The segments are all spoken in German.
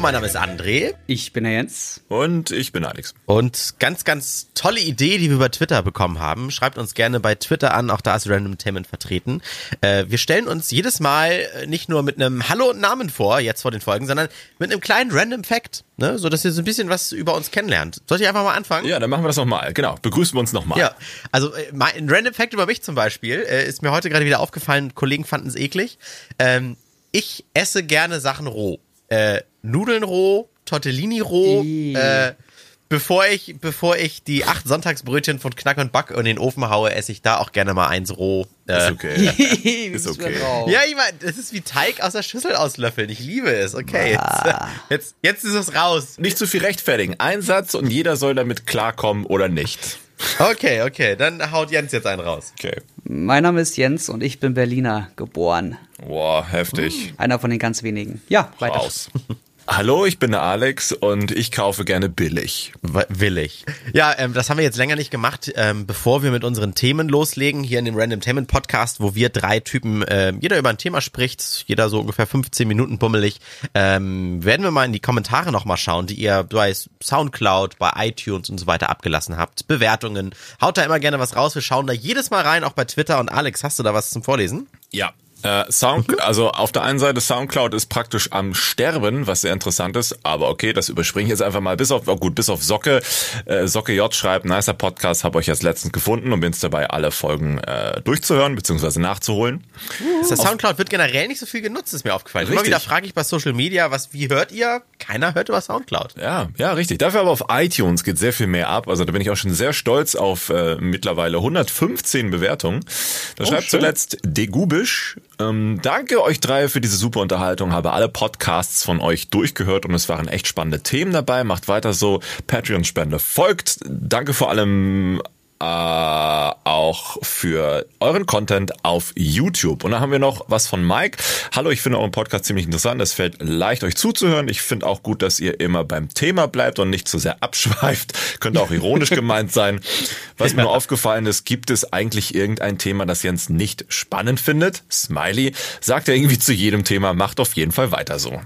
Hallo, mein Name ist André. Ich bin der Jens. Und ich bin Alex. Und ganz, ganz tolle Idee, die wir über Twitter bekommen haben. Schreibt uns gerne bei Twitter an, auch da ist Random Tainment vertreten. Äh, wir stellen uns jedes Mal äh, nicht nur mit einem Hallo und Namen vor, jetzt vor den Folgen, sondern mit einem kleinen Random Fact, ne? so dass ihr so ein bisschen was über uns kennenlernt. Soll ich einfach mal anfangen? Ja, dann machen wir das nochmal. Genau, begrüßen wir uns nochmal. Ja, also äh, ein Random Fact über mich zum Beispiel äh, ist mir heute gerade wieder aufgefallen. Kollegen fanden es eklig. Ähm, ich esse gerne Sachen roh äh, Nudeln roh, Tortellini roh, äh, bevor ich, bevor ich die acht Sonntagsbrötchen von Knack und Back in den Ofen haue, esse ich da auch gerne mal eins roh. Äh, ist okay. ist okay. Ja, ich meine, das ist wie Teig aus der Schüssel auslöffeln. Ich liebe es. Okay, jetzt, jetzt, jetzt ist es raus. Nicht zu viel rechtfertigen. Ein Satz und jeder soll damit klarkommen oder nicht. Okay, okay, dann haut Jens jetzt einen raus. Okay. Mein Name ist Jens und ich bin Berliner geboren. Boah, heftig. Einer von den ganz wenigen. Ja, weiter. Raus. Hallo, ich bin der Alex und ich kaufe gerne billig. Willig. Ja, ähm, das haben wir jetzt länger nicht gemacht, ähm, bevor wir mit unseren Themen loslegen, hier in dem Random Themen Podcast, wo wir drei Typen, äh, jeder über ein Thema spricht, jeder so ungefähr 15 Minuten bummelig, ähm, werden wir mal in die Kommentare nochmal schauen, die ihr bei Soundcloud, bei iTunes und so weiter abgelassen habt. Bewertungen. Haut da immer gerne was raus. Wir schauen da jedes Mal rein, auch bei Twitter. Und Alex, hast du da was zum Vorlesen? Ja, äh, Sound, mhm. also auf der einen Seite Soundcloud ist praktisch am Sterben, was sehr interessant ist, aber okay, das überspringe ich jetzt einfach mal bis auf, oh gut, bis auf Socke. Äh, Socke J schreibt, nicer Podcast, habe euch jetzt letztens gefunden und bin jetzt dabei, alle Folgen äh, durchzuhören bzw. nachzuholen. Das Soundcloud wird generell nicht so viel genutzt, ist mir aufgefallen. Richtig. Immer wieder frage ich bei Social Media, was, wie hört ihr? Keiner hört über Soundcloud. Ja, ja, richtig. Dafür aber auf iTunes geht sehr viel mehr ab. Also da bin ich auch schon sehr stolz auf äh, mittlerweile 115 Bewertungen. Da oh, schreibt schön. zuletzt Degubisch, ähm, danke euch drei für diese super Unterhaltung. Habe alle Podcasts von euch durchgehört und es waren echt spannende Themen dabei. Macht weiter so. Patreon-Spende folgt. Danke vor allem äh, auch für euren Content auf YouTube. Und dann haben wir noch was von Mike. Hallo, ich finde euren Podcast ziemlich interessant. Es fällt leicht, euch zuzuhören. Ich finde auch gut, dass ihr immer beim Thema bleibt und nicht zu sehr abschweift. Könnte auch ironisch gemeint sein. Was mir nur aufgefallen ist, gibt es eigentlich irgendein Thema, das Jens nicht spannend findet? Smiley sagt er irgendwie zu jedem Thema, macht auf jeden Fall weiter so.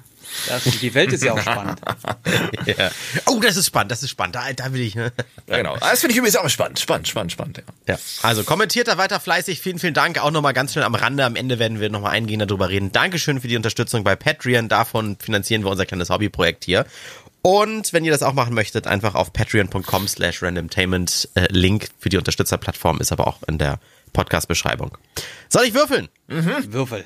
Das, die Welt ist ja auch spannend. ja. Oh, das ist spannend, das ist spannend. Da, da will ich. Ne? Ja, genau. Das finde ich übrigens auch spannend. Spannend, spannend, spannend. Ja. ja. Also kommentiert da weiter fleißig. Vielen, vielen Dank. Auch nochmal ganz schnell am Rande. Am Ende werden wir nochmal eingehen darüber reden. Dankeschön für die Unterstützung bei Patreon. Davon finanzieren wir unser kleines Hobbyprojekt hier. Und wenn ihr das auch machen möchtet, einfach auf patreon.com slash randomtainment. Äh, Link für die Unterstützerplattform ist aber auch in der Podcast-Beschreibung. Soll ich würfeln? Mhm. Würfel.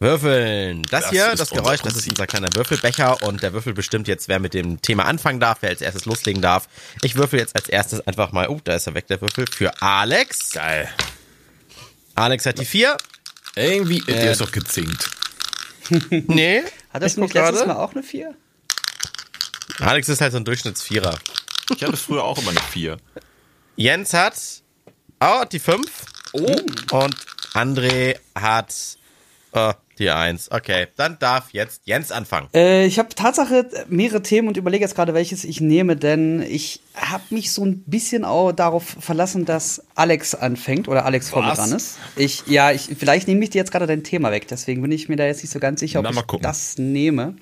Würfeln. Das, das hier, das Geräusch, das ist unser kleiner Würfelbecher und der Würfel bestimmt jetzt, wer mit dem Thema anfangen darf, wer als erstes loslegen darf. Ich würfel jetzt als erstes einfach mal, oh, da ist er weg, der Würfel, für Alex. Geil. Alex hat die vier. Irgendwie, äh, der ist doch gezinkt. nee. Hat das nicht letztes Mal auch eine vier? Alex ist halt so ein Durchschnittsvierer. Ich hatte früher auch immer eine vier. Jens hat, oh, die fünf. Oh. Und André hat, oh, die Eins. Okay, dann darf jetzt Jens anfangen. Äh, ich habe Tatsache mehrere Themen und überlege jetzt gerade, welches ich nehme, denn ich habe mich so ein bisschen auch darauf verlassen, dass Alex anfängt oder Alex vor mir dran ist. Ich, ja, ich, vielleicht nehme ich dir jetzt gerade dein Thema weg, deswegen bin ich mir da jetzt nicht so ganz sicher, ob Na, ich das nehme.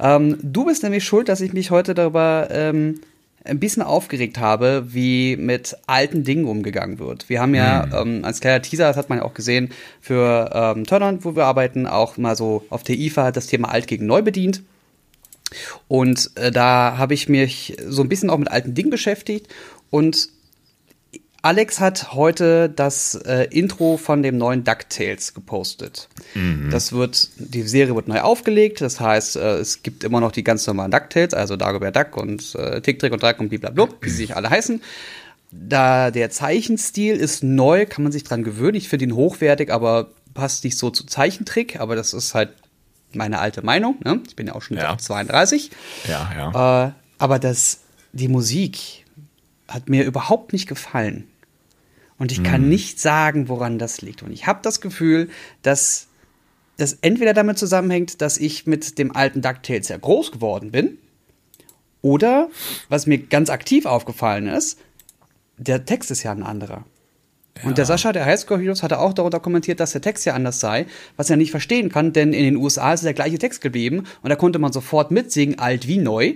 Ähm, du bist nämlich schuld, dass ich mich heute darüber ähm, ein bisschen aufgeregt habe, wie mit alten Dingen umgegangen wird. Wir haben ja mhm. ähm, als kleiner Teaser, das hat man ja auch gesehen, für ähm, Turner, wo wir arbeiten, auch mal so auf der IFA das Thema alt gegen neu bedient. Und äh, da habe ich mich so ein bisschen auch mit alten Dingen beschäftigt und Alex hat heute das äh, Intro von dem neuen DuckTales gepostet. Mhm. Das wird, die Serie wird neu aufgelegt, das heißt, äh, es gibt immer noch die ganz normalen DuckTales, also Dagobert Duck und äh, Tick, Trick und Drack und blablabla, wie sie sich alle heißen. Da der Zeichenstil ist neu, kann man sich dran gewöhnen. Ich finde ihn hochwertig, aber passt nicht so zu Zeichentrick, aber das ist halt meine alte Meinung. Ne? Ich bin ja auch schon ja. 32. Ja, ja. Äh, aber das, die Musik hat mir überhaupt nicht gefallen. Und ich kann mhm. nicht sagen, woran das liegt. Und ich habe das Gefühl, dass das entweder damit zusammenhängt, dass ich mit dem alten DuckTales sehr groß geworden bin, oder, was mir ganz aktiv aufgefallen ist, der Text ist ja ein anderer. Und der Sascha, der Highscore Heroes, hatte auch darunter kommentiert, dass der Text ja anders sei, was er nicht verstehen kann, denn in den USA ist der gleiche Text geblieben und da konnte man sofort mitsingen, alt wie neu.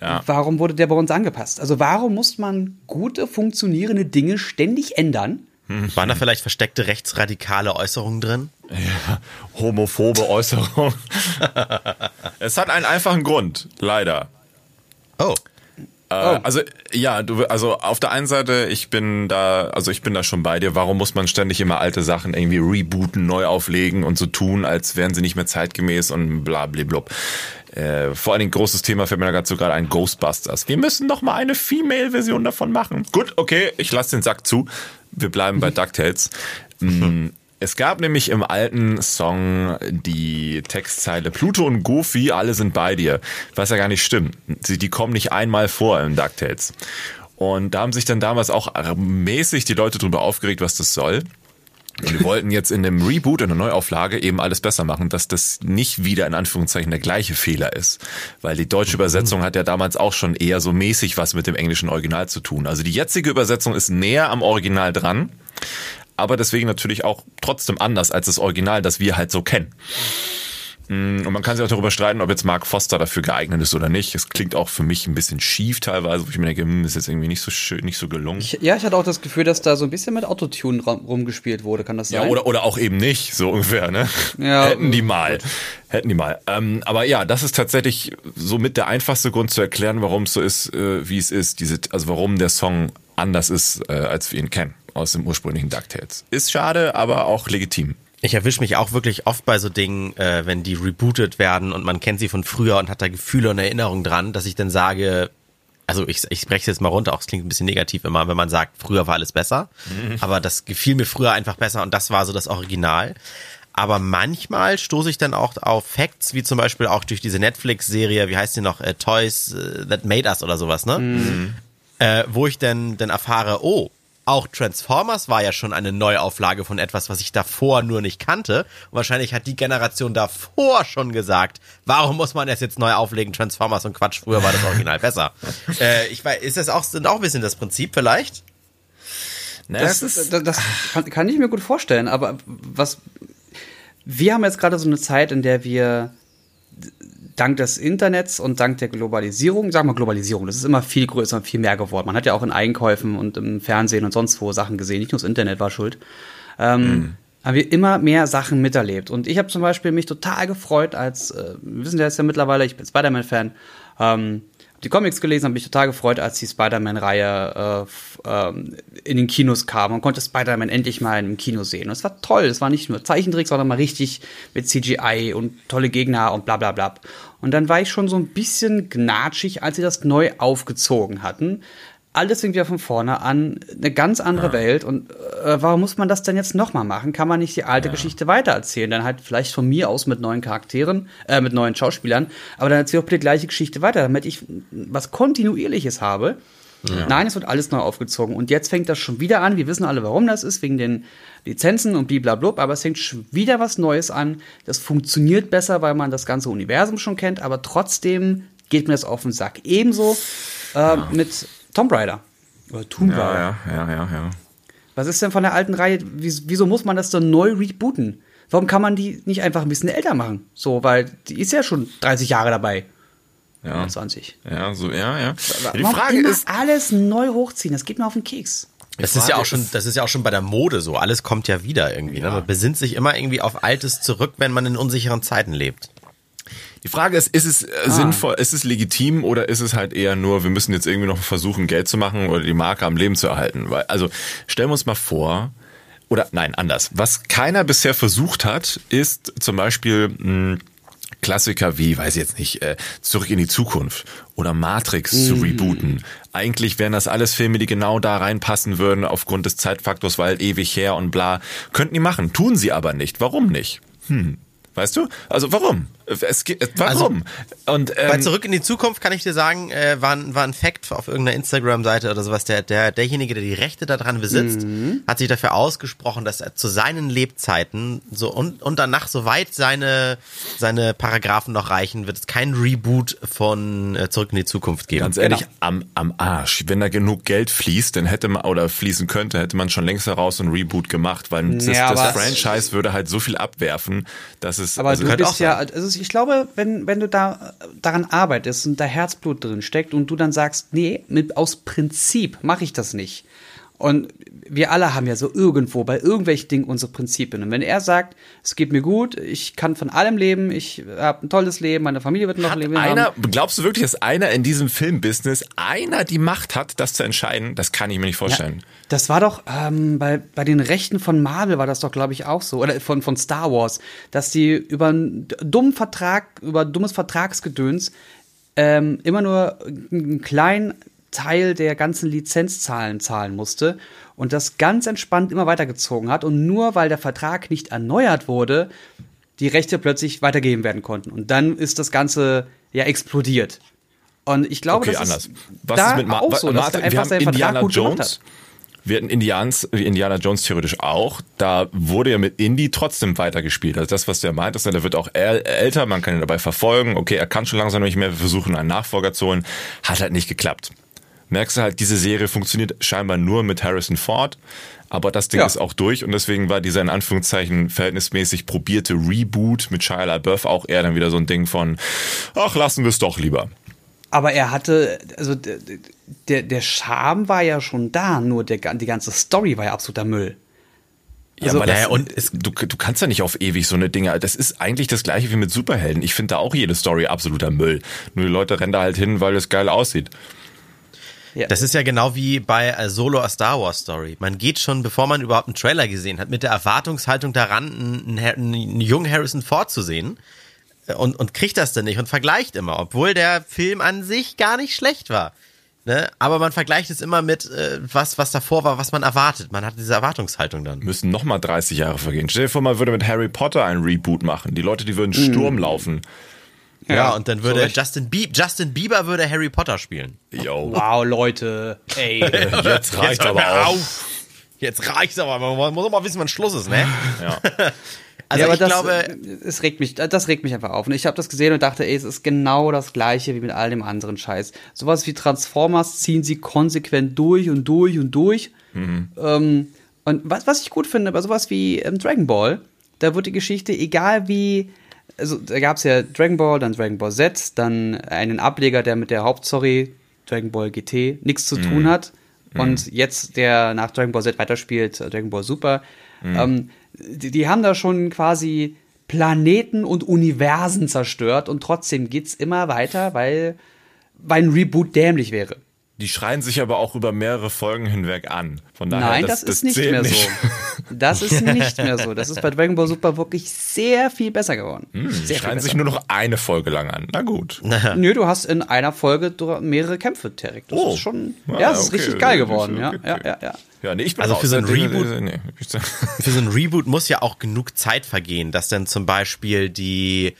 Ja. Warum wurde der bei uns angepasst? Also warum muss man gute, funktionierende Dinge ständig ändern? Hm. Waren da vielleicht versteckte rechtsradikale Äußerungen drin? Ja, homophobe Äußerungen. es hat einen einfachen Grund, leider. Oh. Äh, oh. Also ja, du, also auf der einen Seite, ich bin da, also ich bin da schon bei dir. Warum muss man ständig immer alte Sachen irgendwie rebooten, neu auflegen und so tun, als wären sie nicht mehr zeitgemäß und bla bla Äh, vor allen Dingen großes Thema fällt mir dazu gerade ein Ghostbusters. Wir müssen noch mal eine Female-Version davon machen. Gut, okay, ich lasse den Sack zu. Wir bleiben bei DuckTales. Mm, es gab nämlich im alten Song die Textzeile Pluto und Goofy, alle sind bei dir. Was ja gar nicht stimmt. Sie, die kommen nicht einmal vor in DuckTales. Und da haben sich dann damals auch mäßig die Leute drüber aufgeregt, was das soll. Und wir wollten jetzt in dem Reboot, in der Neuauflage eben alles besser machen, dass das nicht wieder in Anführungszeichen der gleiche Fehler ist. Weil die deutsche Übersetzung hat ja damals auch schon eher so mäßig was mit dem englischen Original zu tun. Also die jetzige Übersetzung ist näher am Original dran aber deswegen natürlich auch trotzdem anders als das Original, das wir halt so kennen. Mm, und man kann sich auch darüber streiten, ob jetzt Mark Foster dafür geeignet ist oder nicht. Es klingt auch für mich ein bisschen schief teilweise, wo ich mir denke, hm, ist jetzt irgendwie nicht so schön, nicht so gelungen. Ich, ja, ich hatte auch das Gefühl, dass da so ein bisschen mit Autotune rumgespielt wurde, kann das sein? Ja, oder, oder auch eben nicht, so ungefähr, ne? Ja. Hätten die mal. Hätten die mal. Ähm, aber ja, das ist tatsächlich so mit der einfachste Grund zu erklären, warum es so ist, äh, wie es ist. Diese, also warum der Song anders ist, äh, als wir ihn kennen aus dem ursprünglichen DuckTales. Ist schade, aber auch legitim. Ich erwische mich auch wirklich oft bei so Dingen, äh, wenn die rebootet werden und man kennt sie von früher und hat da Gefühle und Erinnerungen dran, dass ich dann sage, also ich, ich spreche es jetzt mal runter, auch es klingt ein bisschen negativ immer, wenn man sagt, früher war alles besser. Mhm. Aber das gefiel mir früher einfach besser und das war so das Original. Aber manchmal stoße ich dann auch auf Facts, wie zum Beispiel auch durch diese Netflix-Serie, wie heißt die noch, äh, Toys äh, That Made Us oder sowas, ne? Mhm. Äh, wo ich dann, dann erfahre, oh, auch Transformers war ja schon eine Neuauflage von etwas, was ich davor nur nicht kannte. Und wahrscheinlich hat die Generation davor schon gesagt, warum muss man das jetzt neu auflegen? Transformers und Quatsch, früher war das Original besser. äh, ich weiß, ist das auch, sind auch ein bisschen das Prinzip vielleicht? Ne, das, das, ist, das, das kann, kann ich mir gut vorstellen, aber was, wir haben jetzt gerade so eine Zeit, in der wir dank des Internets und dank der Globalisierung, sagen wir Globalisierung, das ist immer viel größer und viel mehr geworden. Man hat ja auch in Einkäufen und im Fernsehen und sonst wo Sachen gesehen, nicht nur das Internet war schuld. Ähm, mhm. Haben wir immer mehr Sachen miterlebt. Und ich habe zum Beispiel mich total gefreut, als, äh, wir wissen ja jetzt ja mittlerweile, ich bin Spider-Man-Fan, ähm, die Comics gelesen, habe mich total gefreut, als die Spider-Man-Reihe äh, ähm, in den Kinos kam und konnte Spider-Man endlich mal im Kino sehen. Und es war toll. Es war nicht nur Zeichentrick, sondern mal richtig mit CGI und tolle Gegner und bla bla bla. Und dann war ich schon so ein bisschen gnatschig, als sie das neu aufgezogen hatten alles fängt wieder von vorne an, eine ganz andere ja. Welt. Und äh, warum muss man das denn jetzt nochmal machen? Kann man nicht die alte ja. Geschichte weitererzählen? Dann halt vielleicht von mir aus mit neuen Charakteren, äh, mit neuen Schauspielern, aber dann erzähl auch bitte die gleiche Geschichte weiter, damit ich was Kontinuierliches habe. Ja. Nein, es wird alles neu aufgezogen. Und jetzt fängt das schon wieder an. Wir wissen alle, warum das ist, wegen den Lizenzen und blablabla, aber es fängt schon wieder was Neues an. Das funktioniert besser, weil man das ganze Universum schon kennt, aber trotzdem geht mir das auf den Sack. Ebenso äh, mit Tomb Raider. Oder Tomb Raider. Ja, ja, ja, ja, Was ist denn von der alten Reihe? Wieso muss man das dann neu rebooten? Warum kann man die nicht einfach ein bisschen älter machen? So, weil die ist ja schon 30 Jahre dabei. Ja. 20. Ja, so, ja, ja. Die Warum Frage ist. alles neu hochziehen, das geht mir auf den Keks. Das ist ja auch schon, das ist ja auch schon bei der Mode so. Alles kommt ja wieder irgendwie. Ne? Ja. Ne? Man besinnt sich immer irgendwie auf Altes zurück, wenn man in unsicheren Zeiten lebt. Die Frage ist, ist es äh, ah. sinnvoll, ist es legitim oder ist es halt eher nur, wir müssen jetzt irgendwie noch versuchen, Geld zu machen oder die Marke am Leben zu erhalten? Weil, also stellen wir uns mal vor, oder nein, anders. Was keiner bisher versucht hat, ist zum Beispiel mh, hm, Klassiker wie, weiß ich jetzt nicht, äh, Zurück in die Zukunft oder Matrix mm. zu rebooten. Eigentlich wären das alles Filme, die genau da reinpassen würden aufgrund des Zeitfaktors, weil ewig her und bla. Könnten die machen, tun sie aber nicht. Warum nicht? Hm. Weißt du? Also warum? Es geht, warum? Also, und ähm, bei Zurück in die Zukunft kann ich dir sagen, äh, war, ein, war ein Fact auf irgendeiner Instagram-Seite oder sowas. Der, der derjenige, der die Rechte daran besitzt, mhm. hat sich dafür ausgesprochen, dass er zu seinen Lebzeiten so und, und danach soweit seine seine Paragraphen noch reichen, wird es kein Reboot von äh, Zurück in die Zukunft geben. Ganz ehrlich, genau. am, am Arsch. Wenn da genug Geld fließt, dann hätte man oder fließen könnte, hätte man schon längst heraus ein Reboot gemacht, weil ja, das, das Franchise würde halt so viel abwerfen, dass es. Aber also du bist ja, also ich glaube, wenn wenn du da daran arbeitest und da Herzblut drin steckt und du dann sagst, nee, mit, aus Prinzip mache ich das nicht. Und wir alle haben ja so irgendwo bei irgendwelchen Dingen unsere Prinzipien. Und wenn er sagt, es geht mir gut, ich kann von allem leben, ich habe ein tolles Leben, meine Familie wird noch hat leben. Einer, haben. Glaubst du wirklich, dass einer in diesem Filmbusiness einer die Macht hat, das zu entscheiden? Das kann ich mir nicht vorstellen. Ja, das war doch ähm, bei, bei den Rechten von Marvel war das doch, glaube ich, auch so. Oder von, von Star Wars, dass die über einen dummen Vertrag, über dummes Vertragsgedöns ähm, immer nur einen kleinen Teil der ganzen Lizenzzahlen zahlen musste und das ganz entspannt immer weitergezogen hat und nur weil der Vertrag nicht erneuert wurde, die Rechte plötzlich weitergeben werden konnten. Und dann ist das Ganze ja explodiert. Und ich glaube, okay, das anders. ist Was da ist mit Ma auch so, dass er einfach seinen Indiana Vertrag gut Jones, gemacht hat. Wir hatten Indians, Indiana Jones theoretisch auch. Da wurde ja mit Indy trotzdem weitergespielt. Also das, was der meint, ist, der wird auch älter, man kann ihn dabei verfolgen. Okay, er kann schon langsam nicht mehr. Wir versuchen einen Nachfolger zu holen. Hat halt nicht geklappt merkst du halt, diese Serie funktioniert scheinbar nur mit Harrison Ford. Aber das Ding ja. ist auch durch und deswegen war dieser in Anführungszeichen verhältnismäßig probierte Reboot mit Shia LaBeouf auch eher dann wieder so ein Ding von, ach, lassen wir es doch lieber. Aber er hatte, also der, der Charme war ja schon da, nur der, die ganze Story war ja absoluter Müll. Ja, also, aber das, und es, du, du kannst ja nicht auf ewig so eine Dinge. Das ist eigentlich das gleiche wie mit Superhelden. Ich finde da auch jede Story absoluter Müll. Nur die Leute rennen da halt hin, weil es geil aussieht. Ja. Das ist ja genau wie bei äh, Solo a Star Wars Story. Man geht schon, bevor man überhaupt einen Trailer gesehen hat, mit der Erwartungshaltung daran, einen, einen, einen jungen Harrison Ford zu sehen äh, und, und kriegt das dann nicht und vergleicht immer, obwohl der Film an sich gar nicht schlecht war. Ne? Aber man vergleicht es immer mit äh, was, was davor war, was man erwartet. Man hat diese Erwartungshaltung dann. Müssen nochmal 30 Jahre vergehen. Stell dir vor, man würde mit Harry Potter ein Reboot machen. Die Leute, die würden Sturm mm. laufen. Ja, ja, und dann würde so Justin, Bie Justin Bieber würde Harry Potter spielen. Yo. Wow, Leute. Ey, jetzt reicht jetzt aber auf. Jetzt reicht's aber. Man muss auch mal wissen, wann Schluss ist, ne? Ja. Also ja, aber ich das, glaube, es regt mich, das regt mich einfach auf. Und ich habe das gesehen und dachte, ey, es ist genau das gleiche wie mit all dem anderen Scheiß. Sowas wie Transformers ziehen sie konsequent durch und durch und durch. Mhm. Ähm, und was, was ich gut finde, bei sowas wie ähm, Dragon Ball, da wird die Geschichte, egal wie also da gab es ja Dragon Ball, dann Dragon Ball Z, dann einen Ableger, der mit der Hauptstory Dragon Ball GT nichts zu tun mhm. hat. Mm. Und jetzt, der nach Dragon Ball Z weiterspielt, äh, Dragon Ball Super, mm. ähm, die, die, haben da schon quasi Planeten und Universen zerstört und trotzdem geht's immer weiter, weil, weil ein Reboot dämlich wäre. Die schreien sich aber auch über mehrere Folgen hinweg an. Von daher, Nein, das, das ist das nicht mehr nicht. so. Das ist nicht mehr so. Das ist bei Dragon Ball Super wirklich sehr viel besser geworden. Hm, sehr schreien sich nur noch eine Folge lang an. Na gut. Nö, du hast in einer Folge mehrere Kämpfe, Terek. Das oh. ist schon, ah, ja, das okay. ist richtig geil geworden. Okay, okay. Ja, ja, ja, ja. nee, ich bin also für so ein Reboot, nee, für so ein Reboot muss ja auch genug Zeit vergehen, dass dann zum Beispiel die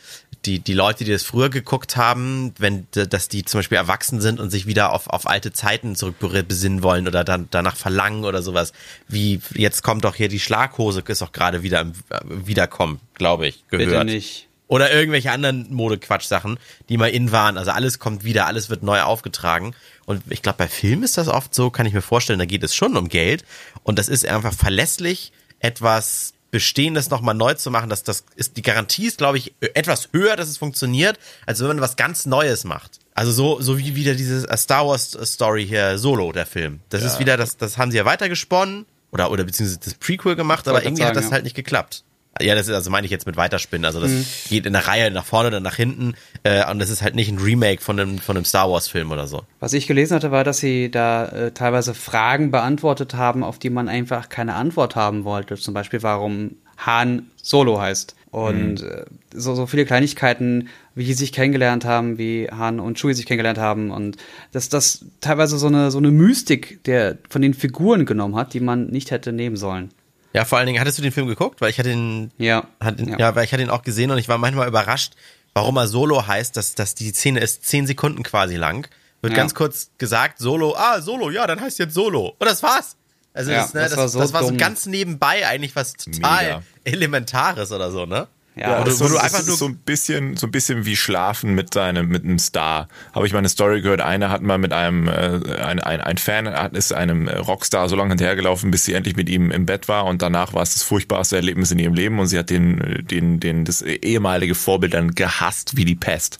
die, die Leute, die das früher geguckt haben, wenn, dass die zum Beispiel erwachsen sind und sich wieder auf, auf alte Zeiten zurückbesinnen wollen oder dann danach verlangen oder sowas. Wie, jetzt kommt doch hier die Schlaghose, ist doch gerade wieder im äh, Wiederkommen, glaube ich, gehört. Bitte nicht. Oder irgendwelche anderen Modequatsch-Sachen, die mal in waren. Also alles kommt wieder, alles wird neu aufgetragen. Und ich glaube, bei Filmen ist das oft so, kann ich mir vorstellen, da geht es schon um Geld. Und das ist einfach verlässlich etwas Bestehendes nochmal neu zu machen, dass das ist, die Garantie ist, glaube ich, etwas höher, dass es funktioniert, als wenn man was ganz Neues macht. Also so, so wie wieder diese Star Wars Story hier, Solo, der Film. Das ja. ist wieder, das, das haben sie ja weitergesponnen oder, oder beziehungsweise das Prequel gemacht, aber irgendwie sagen, hat das ja. halt nicht geklappt. Ja, das ist, also meine ich jetzt mit Weiterspinnen. Also das mhm. geht in der Reihe nach vorne oder nach hinten. Äh, und das ist halt nicht ein Remake von einem, von einem Star Wars-Film oder so. Was ich gelesen hatte, war, dass sie da äh, teilweise Fragen beantwortet haben, auf die man einfach keine Antwort haben wollte. Zum Beispiel, warum Han Solo heißt. Und mhm. Äh, so, so viele Kleinigkeiten, wie sie sich kennengelernt haben, wie Han und Chewie sich kennengelernt haben. Und dass das teilweise so eine, so eine Mystik der, von den Figuren genommen hat, die man nicht hätte nehmen sollen. Ja, vor allen Dingen, hattest du den Film geguckt? Weil ich hatte ihn, Ja. hat, ja. Ja. ja, weil ich hatte ihn auch gesehen und ich war manchmal überrascht, warum er Solo heißt, dass, dass die Szene ist zehn Sekunden quasi lang. Wird Ja. ganz kurz gesagt, Solo, ah, Solo, ja, dann heißt jetzt Solo. Und das war's. Also Ja, das, ne, das das, war das, so war so ganz nebenbei eigentlich was total Mega. Elementares oder so, ne? Ja, das du, wo du ist, einfach nur so ein bisschen, so ein bisschen wie Schlafen mit deinem, mit einem Star. Habe ich mal eine Story gehört. Einer hat mal mit einem, äh, ein, ein, ein Fan hat, ist einem Rockstar so lange hinterhergelaufen, bis sie endlich mit ihm im Bett war und danach war es das furchtbarste Erlebnis in ihrem Leben und sie hat den, den, den, das ehemalige Vorbild dann gehasst wie die Pest.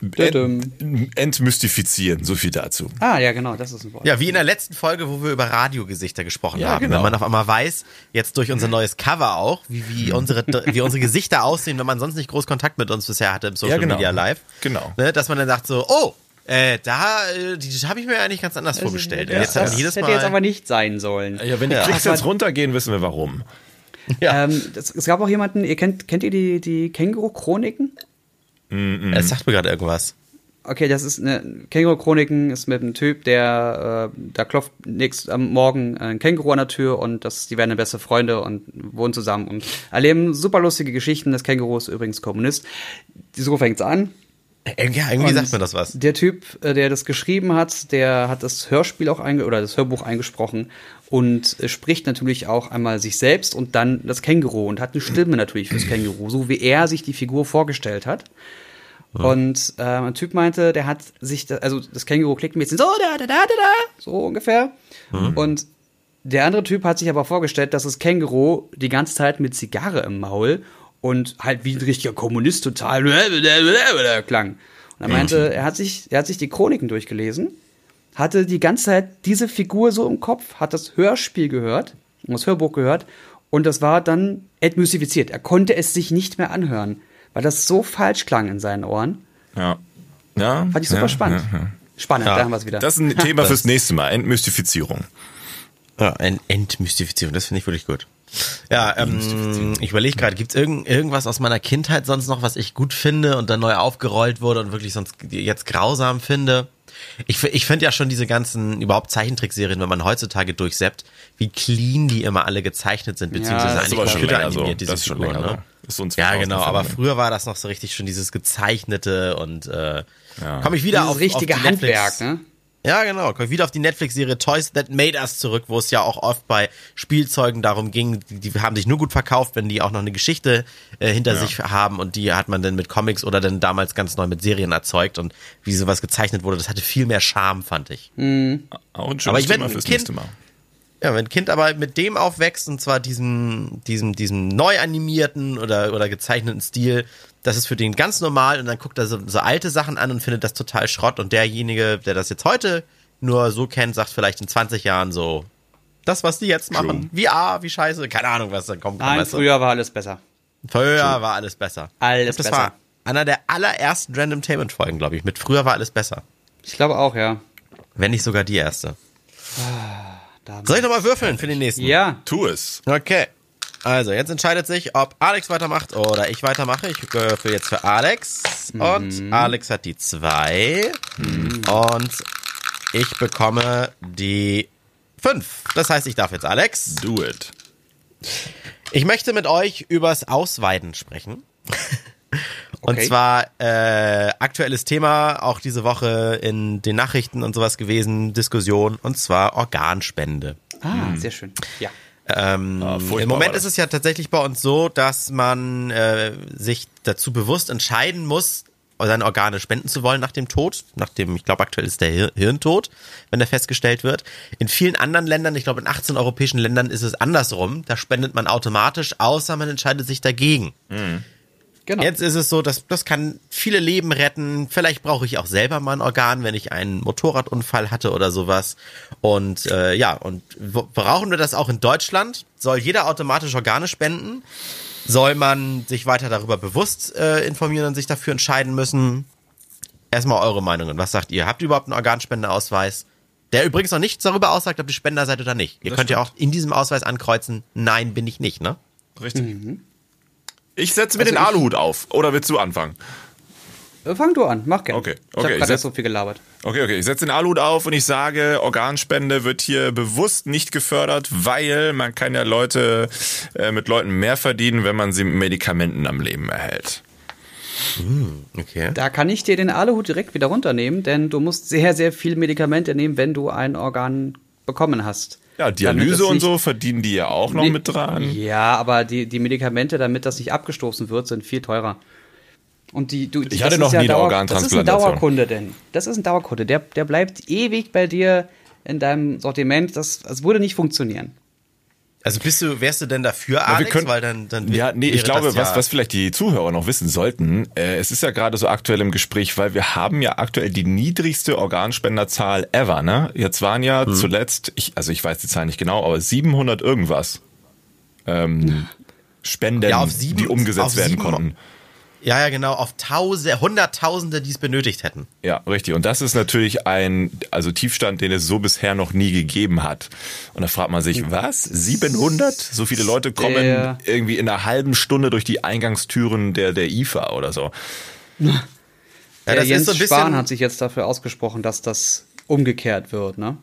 Dödüm. Entmystifizieren, so viel dazu. Ah, ja, genau, das ist ein Wort. Ja, wie in der letzten Folge, wo wir über Radiogesichter gesprochen Ja, haben. genau. Wenn man auf einmal weiß, jetzt durch unser neues Cover auch, wie, wie, unsere, wie unsere Gesichter aussehen, wenn man sonst nicht groß Kontakt mit uns bisher hatte im Social Ja, genau. Media Live. Genau. Ne, dass man dann sagt so, oh, äh, da, äh, die habe ich mir eigentlich ganz anders vorgestellt. Und Das, jetzt das jedes hätte Mal. jetzt aber nicht sein sollen. Ja, wenn die Ja. Klicks jetzt runtergehen, wissen wir warum. ja, Ähm, das, es gab auch jemanden, ihr kennt, kennt ihr die, die Känguru-Chroniken? Es sagt mir gerade irgendwas. Okay, das ist eine Känguru-Chroniken ist mit einem Typ, der äh, da klopft nächst am Morgen ein Känguru an der Tür und das, die werden beste Freunde und wohnen zusammen und erleben super lustige Geschichten. Das Känguru ist übrigens Kommunist. So fängt's an. Äh, Ja, irgendwie Und sagt mir das was. Der Typ, äh, der das geschrieben hat, der hat das Hörspiel auch einge oder das Hörbuch eingesprochen und äh, spricht natürlich auch einmal sich selbst und dann das Känguru und hat eine Stimme natürlich fürs Känguru, so wie er sich die Figur vorgestellt hat. Und äh, ein Typ meinte, der hat sich, da, also das Känguru klickt ein bisschen so, da, da, da, da, da, so ungefähr. Und der andere Typ hat sich aber vorgestellt, dass das Känguru die ganze Zeit mit Zigarre im Maul und halt wie ein richtiger Kommunist total klang. Und er meinte, er hat sich, er hat sich die Chroniken durchgelesen, hatte die ganze Zeit diese Figur so im Kopf, hat das Hörspiel gehört, das Hörbuch gehört und das war dann entmystifiziert. Er konnte es sich nicht mehr anhören, weil das so falsch klang in seinen Ohren. Ja. Ja. Fand ich super ja, spannend. Ja, ja. Spannend, Ja. da haben wir es wieder. Das ist ein Thema fürs nächste Mal. Entmystifizierung. Ja, Ent Entmystifizierung, das finde ich wirklich gut. Ja, ähm, ich überlege gerade, gibt es irgend, irgendwas aus meiner Kindheit sonst noch, was ich gut finde und dann neu aufgerollt wurde und wirklich sonst jetzt grausam finde? Ich, ich finde ja schon diese ganzen überhaupt Zeichentrickserien, wenn man heutzutage durchseppt, wie clean die immer alle gezeichnet sind, beziehungsweise das eigentlich aber schon länger so. computeranimiert, diese Das ist schon Figuren, länger ne? so. Das Ja, 2000er genau, aber früher war das noch so richtig schon dieses gezeichnete und äh, Ja. komme ich wieder Dieses auf richtige auf die Netflix, Handwerk, ne? Ja, genau. Kommt wieder auf die Netflix-Serie Toys That Made Us zurück, wo es ja auch oft bei Spielzeugen darum ging, die, die haben sich nur gut verkauft, wenn die auch noch eine Geschichte äh, hinter Ja. sich haben und die hat man dann mit Comics oder dann damals ganz neu mit Serien erzeugt und wie sowas gezeichnet wurde, das hatte viel mehr Charme, fand ich. Auch ein schönes Aber ich Thema ein fürs Kind- nächste Mal. Ja, wenn ein Kind aber mit dem aufwächst und zwar diesem, diesem, diesem neu animierten oder, oder gezeichneten Stil, das ist für den ganz normal und dann guckt er so, so alte Sachen an und findet das total Schrott und derjenige, der das jetzt heute nur so kennt, sagt vielleicht in 20 Jahren so, das, was die jetzt machen, wie A, wie scheiße, keine Ahnung, was dann kommt. Nein, früher war alles besser. Früher war alles besser. Alles das besser. war einer der allerersten Random Tainment Folgen, glaube ich, mit früher war alles besser. Ich glaube auch, ja. Wenn nicht sogar die erste. Da Soll ich nochmal würfeln für den nächsten? ja, Tu es. Okay. Also, jetzt entscheidet sich, ob Alex weitermacht oder ich weitermache. Ich würfel jetzt für Alex. Und Alex hat die zwei. Und ich bekomme die fünf. Das heißt, ich darf jetzt Alex. Do it. Ich möchte mit euch übers Ausweiden sprechen. Und Okay. zwar äh, aktuelles Thema, auch diese Woche in den Nachrichten und sowas gewesen, Diskussion, und zwar Organspende. ah, sehr schön. Ja. Ähm, Ah, Im Moment ist es ja tatsächlich bei uns so, dass man äh, sich dazu bewusst entscheiden muss, seine Organe spenden zu wollen nach dem Tod. Nach dem, ich glaube, aktuell ist der Hir Hirntod, wenn der festgestellt wird. In vielen anderen Ländern, ich glaube in 18 europäischen Ländern ist es andersrum. Da spendet man automatisch, außer man entscheidet sich dagegen. Genau. Jetzt ist es so, dass das kann viele Leben retten. Vielleicht brauche ich auch selber mal ein Organ, wenn ich einen Motorradunfall hatte oder sowas. Und äh, ja, und brauchen wir das auch in Deutschland? Soll jeder automatisch Organe spenden? Soll man sich weiter darüber bewusst äh, informieren und sich dafür entscheiden müssen? Erstmal eure Meinungen. Was sagt ihr? Habt ihr überhaupt einen Organspendeausweis? Der übrigens noch nichts darüber aussagt, ob ihr Spender seid oder nicht. Ihr Das könnt ja auch in diesem Ausweis ankreuzen, nein, bin ich nicht, ne? Richtig. Ich setze mir Also den ich- Aluhut auf. Oder willst du anfangen? Äh, Fang du an, mach gerne. Okay, Ich okay, habe ich gerade setz- so viel gelabert. Okay, okay. Ich setze den Aluhut auf und ich sage, Organspende wird hier bewusst nicht gefördert, weil man kann ja Leute äh, mit Leuten mehr verdienen, wenn man sie mit Medikamenten am Leben erhält. Okay. Da kann ich dir den Aluhut direkt wieder runternehmen, denn du musst sehr, sehr viel Medikamente nehmen, wenn du ein Organ bekommen hast. Ja, Dialyse und so verdienen die ja auch noch Nee, mit dran. Ja, aber die, die Medikamente, damit das nicht abgestoßen wird, sind viel teurer. Und die, du, Ich das hatte noch nie eine Das ist ein Organtransplantation. Dauerkunde, denn. Das ist ein Dauerkunde. Der, der bleibt ewig bei dir in deinem Sortiment. Das, das würde nicht funktionieren. Also bist du, wärst du denn dafür, wir Alex? können- Weil dann, dann Ja, nee, ich glaube, das ja, was, was vielleicht die Zuhörer noch wissen sollten, äh, es ist ja gerade so aktuell im Gespräch, weil wir haben ja aktuell die niedrigste Organspenderzahl ever, ne? Jetzt waren ja Hm. zuletzt, ich, also ich weiß die Zahl nicht genau, aber 700 irgendwas ähm, Spenden, Ja, auf sieben- die umgesetzt auf werden sieben- konnten. Ja, ja, genau, auf Tausende, Hunderttausende, die es benötigt hätten. Ja, richtig. Und das ist natürlich ein, also Tiefstand, den es so bisher noch nie gegeben hat. Und da fragt man sich, was? 700? So viele Leute kommen Der- irgendwie in einer halben Stunde durch die Eingangstüren der, der IFA oder so. Ja, Der das Jens ist so ein bisschen, Spahn hat sich jetzt dafür ausgesprochen, dass das umgekehrt wird, ne?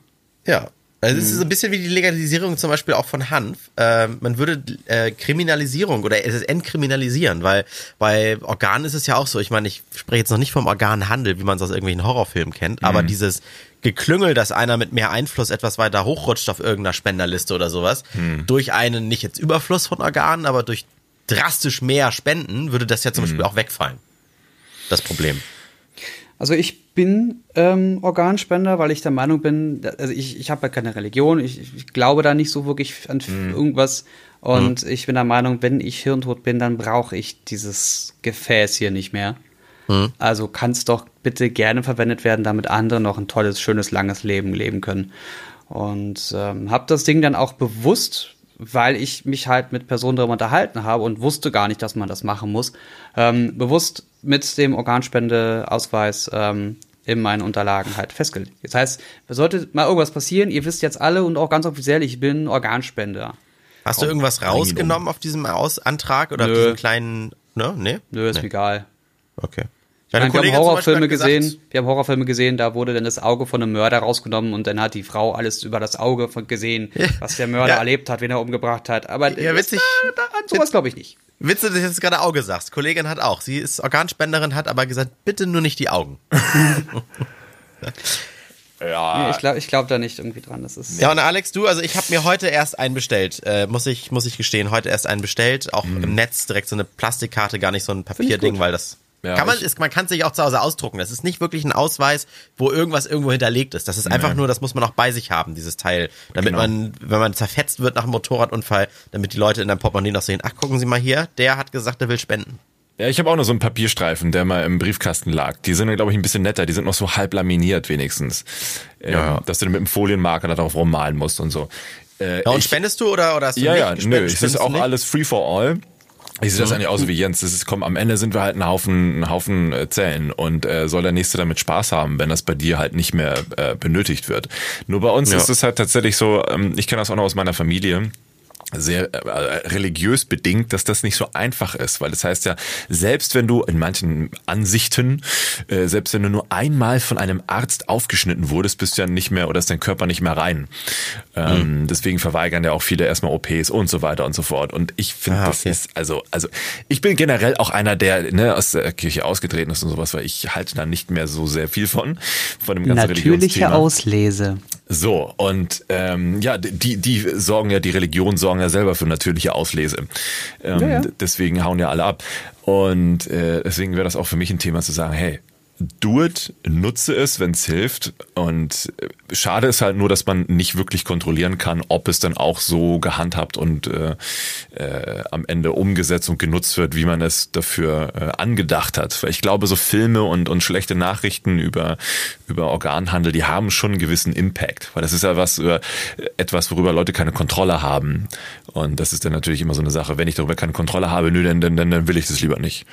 Ja. Also Mhm. es ist so ein bisschen wie die Legalisierung zum Beispiel auch von Hanf. Ähm, man würde äh, Kriminalisierung oder es ist entkriminalisieren, weil bei Organen ist es ja auch so. Ich meine, ich spreche jetzt noch nicht vom Organhandel, wie man es aus irgendwelchen Horrorfilmen kennt, aber Mhm. dieses Geklüngel, dass einer mit mehr Einfluss etwas weiter hochrutscht auf irgendeiner Spenderliste oder sowas, Mhm. durch einen nicht jetzt Überfluss von Organen, aber durch drastisch mehr Spenden, würde das ja zum Mhm. Beispiel auch wegfallen. Das Problem. Also ich bin ähm, Organspender, weil ich der Meinung bin, also ich, ich habe ja keine Religion, ich, ich glaube da nicht so wirklich an irgendwas. Und ich bin der Meinung, wenn ich hirntot bin, dann brauche ich dieses Gefäß hier nicht mehr. Also kann es doch bitte gerne verwendet werden, damit andere noch ein tolles, schönes, langes Leben leben können. Und ähm, habe das Ding dann auch bewusst, weil ich mich halt mit Personen darüber unterhalten habe und wusste gar nicht, dass man das machen muss, ähm, bewusst mit dem Organspendeausweis ähm, in meinen Unterlagen halt festgelegt. Das heißt, sollte mal irgendwas passieren, ihr wisst jetzt alle und auch ganz offiziell, ich bin Organspender. Hast du irgendwas rausgenommen auf diesem Aus Antrag oder auf Nö. diesen kleinen, ne? Nee? Nö, ist mir egal. Okay. Meine, wir haben Horrorfilme gesehen, gesagt- wir haben Horrorfilme gesehen, da wurde dann das Auge von einem Mörder rausgenommen und dann hat die Frau alles über das Auge von gesehen, was der Mörder Ja. erlebt hat, wen er umgebracht hat. Aber Ja, witzig. Da, da, an sowas glaube ich nicht. Witze, dass du jetzt gerade Auge sagst. Kollegin hat auch. Sie ist Organspenderin, hat aber gesagt, bitte nur nicht die Augen. Ja, Nee, ich glaube ich glaub da nicht irgendwie dran. Das ist Ja, und Alex, du, also ich habe mir heute erst einen bestellt. Äh, muss ich muss ich gestehen, heute erst einen bestellt. Auch Mhm. im Netz direkt so eine Plastikkarte, gar nicht so ein Papierding, weil das Ja, kann man, ist, man kann sich auch zu Hause ausdrucken. Das ist nicht wirklich ein Ausweis, wo irgendwas irgendwo hinterlegt ist. Das ist einfach nur, das muss man auch bei sich haben, dieses Teil. Damit Genau. man, wenn man zerfetzt wird nach einem Motorradunfall, damit die Leute in deinem Portemonnaie noch sehen, ach, gucken Sie mal hier, der hat gesagt, er will spenden. Ja, ich habe auch noch so einen Papierstreifen, der mal im Briefkasten lag. Die sind, glaube ich, ein bisschen netter. Die sind noch so halb laminiert wenigstens. Ähm, Ja. Dass du mit dem Folienmarker darauf rummalen musst und so. Äh, Ja, und ich- spendest du oder, oder hast du Ja, ja, nö, es ist auch nicht? alles free for all. Ich sehe das eigentlich aus wie Jens. Das ist, komm, am Ende sind wir halt ein Haufen, ein Haufen äh, Zellen und äh, soll der Nächste damit Spaß haben, wenn das bei dir halt nicht mehr äh, benötigt wird. Nur bei uns Ja. ist es halt tatsächlich so, ähm, ich kenne das auch noch aus meiner Familie sehr äh, religiös bedingt, dass das nicht so einfach ist, weil das heißt ja, selbst wenn du in manchen Ansichten, äh, selbst wenn du nur einmal von einem Arzt aufgeschnitten wurdest, bist du ja nicht mehr oder ist dein Körper nicht mehr rein. Ähm, Deswegen verweigern ja auch viele erstmal OPs und so weiter und so fort. Und ich finde, Ah, das okay. ist also, also ich bin generell auch einer, der ne, aus der Kirche ausgetreten ist und sowas, weil ich halte da nicht mehr so sehr viel von von dem ganzen natürliche. Auslese. So, und ähm, ja, die, die sorgen ja, die Religionen sorgen ja selber für natürliche Auslese. Ähm, Ja, ja. Deswegen hauen ja alle ab. Und äh, deswegen wäre das auch für mich ein Thema zu sagen, hey, do it, nutze es, wenn es hilft. Und äh, schade ist halt nur, dass man nicht wirklich kontrollieren kann, ob es dann auch so gehandhabt und äh, äh, am Ende umgesetzt und genutzt wird, wie man es dafür äh, angedacht hat. Weil ich glaube, so Filme und, und schlechte Nachrichten über, über Organhandel, die haben schon einen gewissen Impact. Weil das ist ja was, äh, etwas, worüber Leute keine Kontrolle haben. Und das ist dann natürlich immer so eine Sache. Wenn ich darüber keine Kontrolle habe, nö, dann, dann, dann, dann will ich das lieber nicht.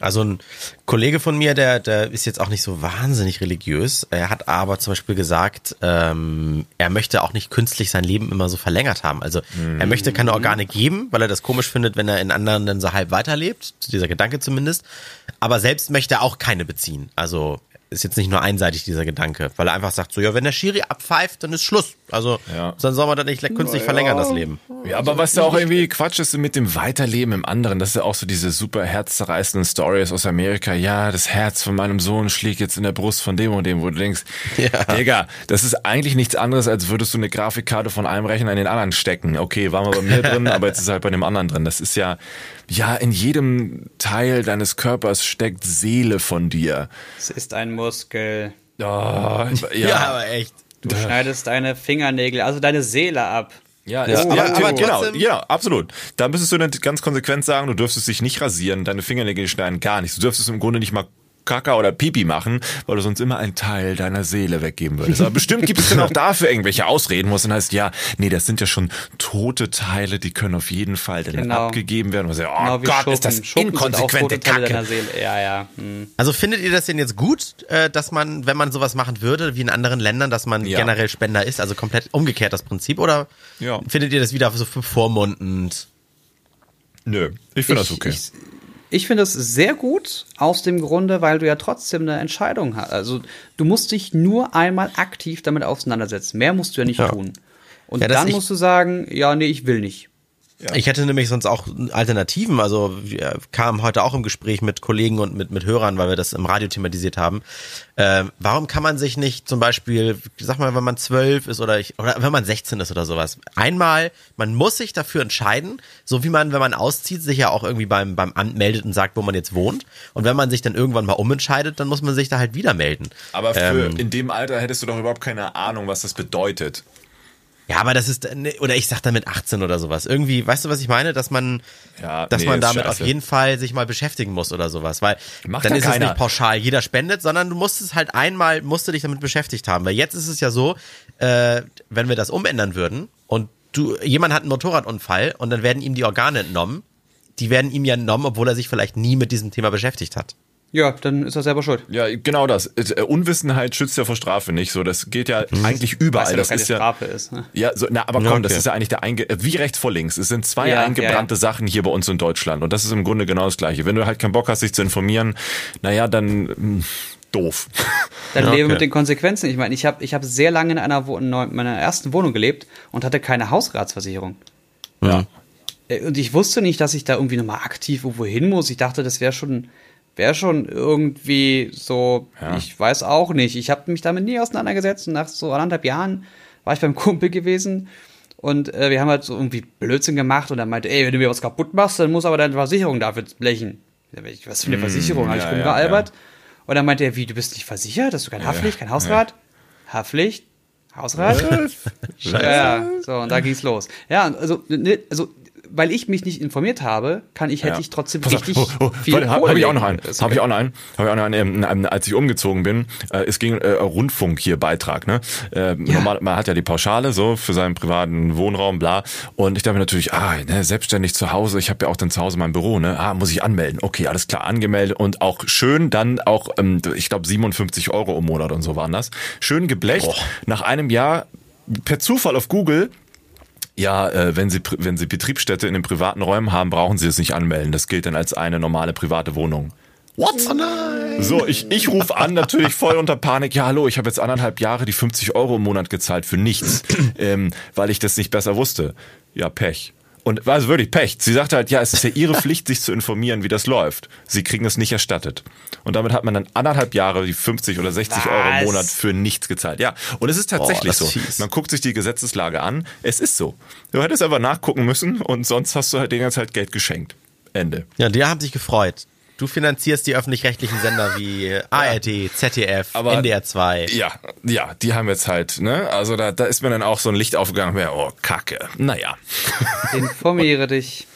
Also ein Kollege von mir, der, der ist jetzt auch nicht so wahnsinnig religiös. Er hat aber zum Beispiel gesagt, ähm, er möchte auch nicht künstlich sein Leben immer so verlängert haben. Also er möchte keine Organe geben, weil er das komisch findet, wenn er in anderen dann so halb weiterlebt. Dieser Gedanke zumindest. Aber selbst möchte er auch keine beziehen. Also ist jetzt nicht nur einseitig dieser Gedanke, weil er einfach sagt so, ja, wenn der Schiri abpfeift, dann ist Schluss. Also Ja. dann soll man das nicht künstlich verlängern, das Leben. Ja, aber was ja auch irgendwie Quatsch ist mit dem Weiterleben im anderen, das ist ja auch so diese super herzzerreißenden Stories aus Amerika. Ja, das Herz von meinem Sohn schlägt jetzt in der Brust von dem und dem, wo du denkst, Ja. Digga, das ist eigentlich nichts anderes, als würdest du eine Grafikkarte von einem Rechner in den anderen stecken. Okay, war mal bei mir drin, aber jetzt ist halt bei dem anderen drin. Das ist ja, ja, in jedem Teil deines Körpers steckt Seele von dir. Es ist ein Muskel. Oh, Ja, ja, aber echt. Du schneidest deine Fingernägel, also deine Seele ab. Ja, Ja, ist, aber- ja, aber genau, ja, absolut. Da müsstest du dann ganz konsequent sagen, du dürftest dich nicht rasieren, deine Fingernägel schneiden, gar nichts. Du dürftest im Grunde nicht mal Kaka oder Pipi machen, weil du sonst immer einen Teil deiner Seele weggeben würdest. Aber bestimmt gibt es dann auch dafür irgendwelche Ausreden, wo es dann heißt, ja, nee, das sind ja schon tote Teile, die können auf jeden Fall dann Genau. abgegeben werden. Und so, oh Genau Gott, Schuppen. ist das Schuppen inkonsequente Kacke. deiner Seele. Ja, ja. Hm. Also findet ihr das denn jetzt gut, äh, dass man, wenn man sowas machen würde, wie in anderen Ländern, dass man Ja. generell Spender ist, also komplett umgekehrt das Prinzip, oder Ja. findet ihr das wieder so bevormundend? Nö, ich finde das okay. Ich, ich finde es sehr gut aus dem Grunde, weil du ja trotzdem eine Entscheidung hast. Also du musst dich nur einmal aktiv damit auseinandersetzen. Mehr musst du ja nicht Ja. tun. Und Ja, dann musst du sagen, ja, nee, ich will nicht. Ich hätte nämlich sonst auch Alternativen. Also wir kamen heute auch im Gespräch mit Kollegen und mit, mit Hörern, weil wir das im Radio thematisiert haben. Ähm, warum kann man sich nicht zum Beispiel, sag mal, wenn man zwölf ist oder ich, oder wenn man 16 ist oder sowas, einmal, man muss sich dafür entscheiden, so wie man, wenn man auszieht, sich ja auch irgendwie beim, beim Amt meldet und sagt, wo man jetzt wohnt. Und wenn man sich dann irgendwann mal umentscheidet, dann muss man sich da halt wieder melden. Aber für Ähm, in dem Alter hättest du doch überhaupt keine Ahnung, was das bedeutet. Ja, aber das ist, ne, oder ich sag damit 18 oder sowas. Irgendwie, weißt du, was ich meine? Dass man, Ja, dass nee, man damit scheiße. auf jeden Fall sich mal beschäftigen muss oder sowas. Weil Macht dann ist es keiner. nicht pauschal, jeder spendet, sondern du musst es halt einmal, musst du dich damit beschäftigt haben. Weil jetzt ist es ja so, äh, wenn wir das umändern würden und du, jemand hat einen Motorradunfall und dann werden ihm die Organe entnommen, die werden ihm ja entnommen, obwohl er sich vielleicht nie mit diesem Thema beschäftigt hat. Ja, dann ist er selber schuld. Ja, genau das. Äh, Unwissenheit schützt ja vor Strafe nicht. So, das geht ja eigentlich Weil überall. es ja das keine ist ja, Strafe ist. Ne? ja, so, na, aber komm, Ja, das okay. ist ja eigentlich der einge äh, wie rechts vor links. Es sind zwei Ja, eingebrannte ja, ja. Sachen hier bei uns in Deutschland und das ist im Grunde genau das Gleiche. Wenn du halt keinen Bock hast, dich zu informieren, naja, dann mh, doof. Dann Ja, lebe okay. mit den Konsequenzen. Ich meine, ich habe ich hab sehr lange in einer in meiner ersten Wohnung gelebt und hatte keine Hausratsversicherung. Ja. Äh, Und ich wusste nicht, dass ich da irgendwie nochmal aktiv irgendwo hin muss. Ich dachte, das wäre schon, wäre schon irgendwie so, Ja. ich weiß auch nicht. Ich habe mich damit nie auseinandergesetzt und nach so anderthalb Jahren war ich beim Kumpel gewesen und äh, wir haben halt so irgendwie Blödsinn gemacht und er meinte, ey, wenn du mir was kaputt machst, dann muss aber deine Versicherung dafür blechen. Ich Was für eine Versicherung? Hab ich Mm, ja, bin ja, gealbert. Und dann meinte er, wie, du bist nicht versichert? Hast du kein Haftpflicht, kein Hausrat? Haftpflicht? Hausrat? Ja, ja, so, und da ging's los. Ja, also, ne, also, weil ich mich nicht informiert habe, kann ich, hätte Ja. ich trotzdem Pass auf, richtig oh, oh, viel warte, hab, hab ich auch noch einen. Ist Habe ich okay. auch noch einen. Habe ich auch noch einen. Ähm, ähm, als ich umgezogen bin, äh, es ging äh, Rundfunk hier Beitrag. Ne, äh, normal, man hat ja die Pauschale so für seinen privaten Wohnraum, bla. Und ich dachte mir natürlich, ah, ne, selbstständig zu Hause. Ich habe ja auch dann zu Hause mein Büro. Ne, ah, muss ich anmelden. Okay, alles klar, angemeldet und auch schön dann auch, ähm, ich glaube 57 Euro im Monat und so waren das. Schön geblecht. Nach einem Jahr per Zufall auf Google ja, äh, wenn Sie wenn Sie Betriebsstätte in den privaten Räumen haben, brauchen Sie es nicht anmelden. Das gilt dann als eine normale private Wohnung. What? Oh nein! So, ich, ich rufe an, natürlich voll unter Panik. Ja, hallo, ich habe jetzt anderthalb Jahre die 50 Euro im Monat gezahlt für nichts, ähm, weil ich das nicht besser wusste. Ja, Pech. Und war also wirklich Pech. Sie sagte halt, ja, es ist ja ihre Pflicht, sich zu informieren, wie das läuft. Sie kriegen es nicht erstattet. Und damit hat man dann anderthalb Jahre die 50 oder 60 Euro im Was? Monat für nichts gezahlt. Ja, und es ist tatsächlich ist so. fies. Man guckt sich die Gesetzeslage an. Es ist so. Du hättest aber nachgucken müssen und sonst hast du halt den ganzen Zeit Geld geschenkt. Ende. Ja, die haben sich gefreut. Du finanzierst die öffentlich-rechtlichen Sender wie ARD, ZDF, Aber- NDR 2. Ja, ja, die haben jetzt halt, ne? Also da, da ist mir dann auch so ein Licht aufgegangen, ja, oh, Kacke. Naja. Informiere dich.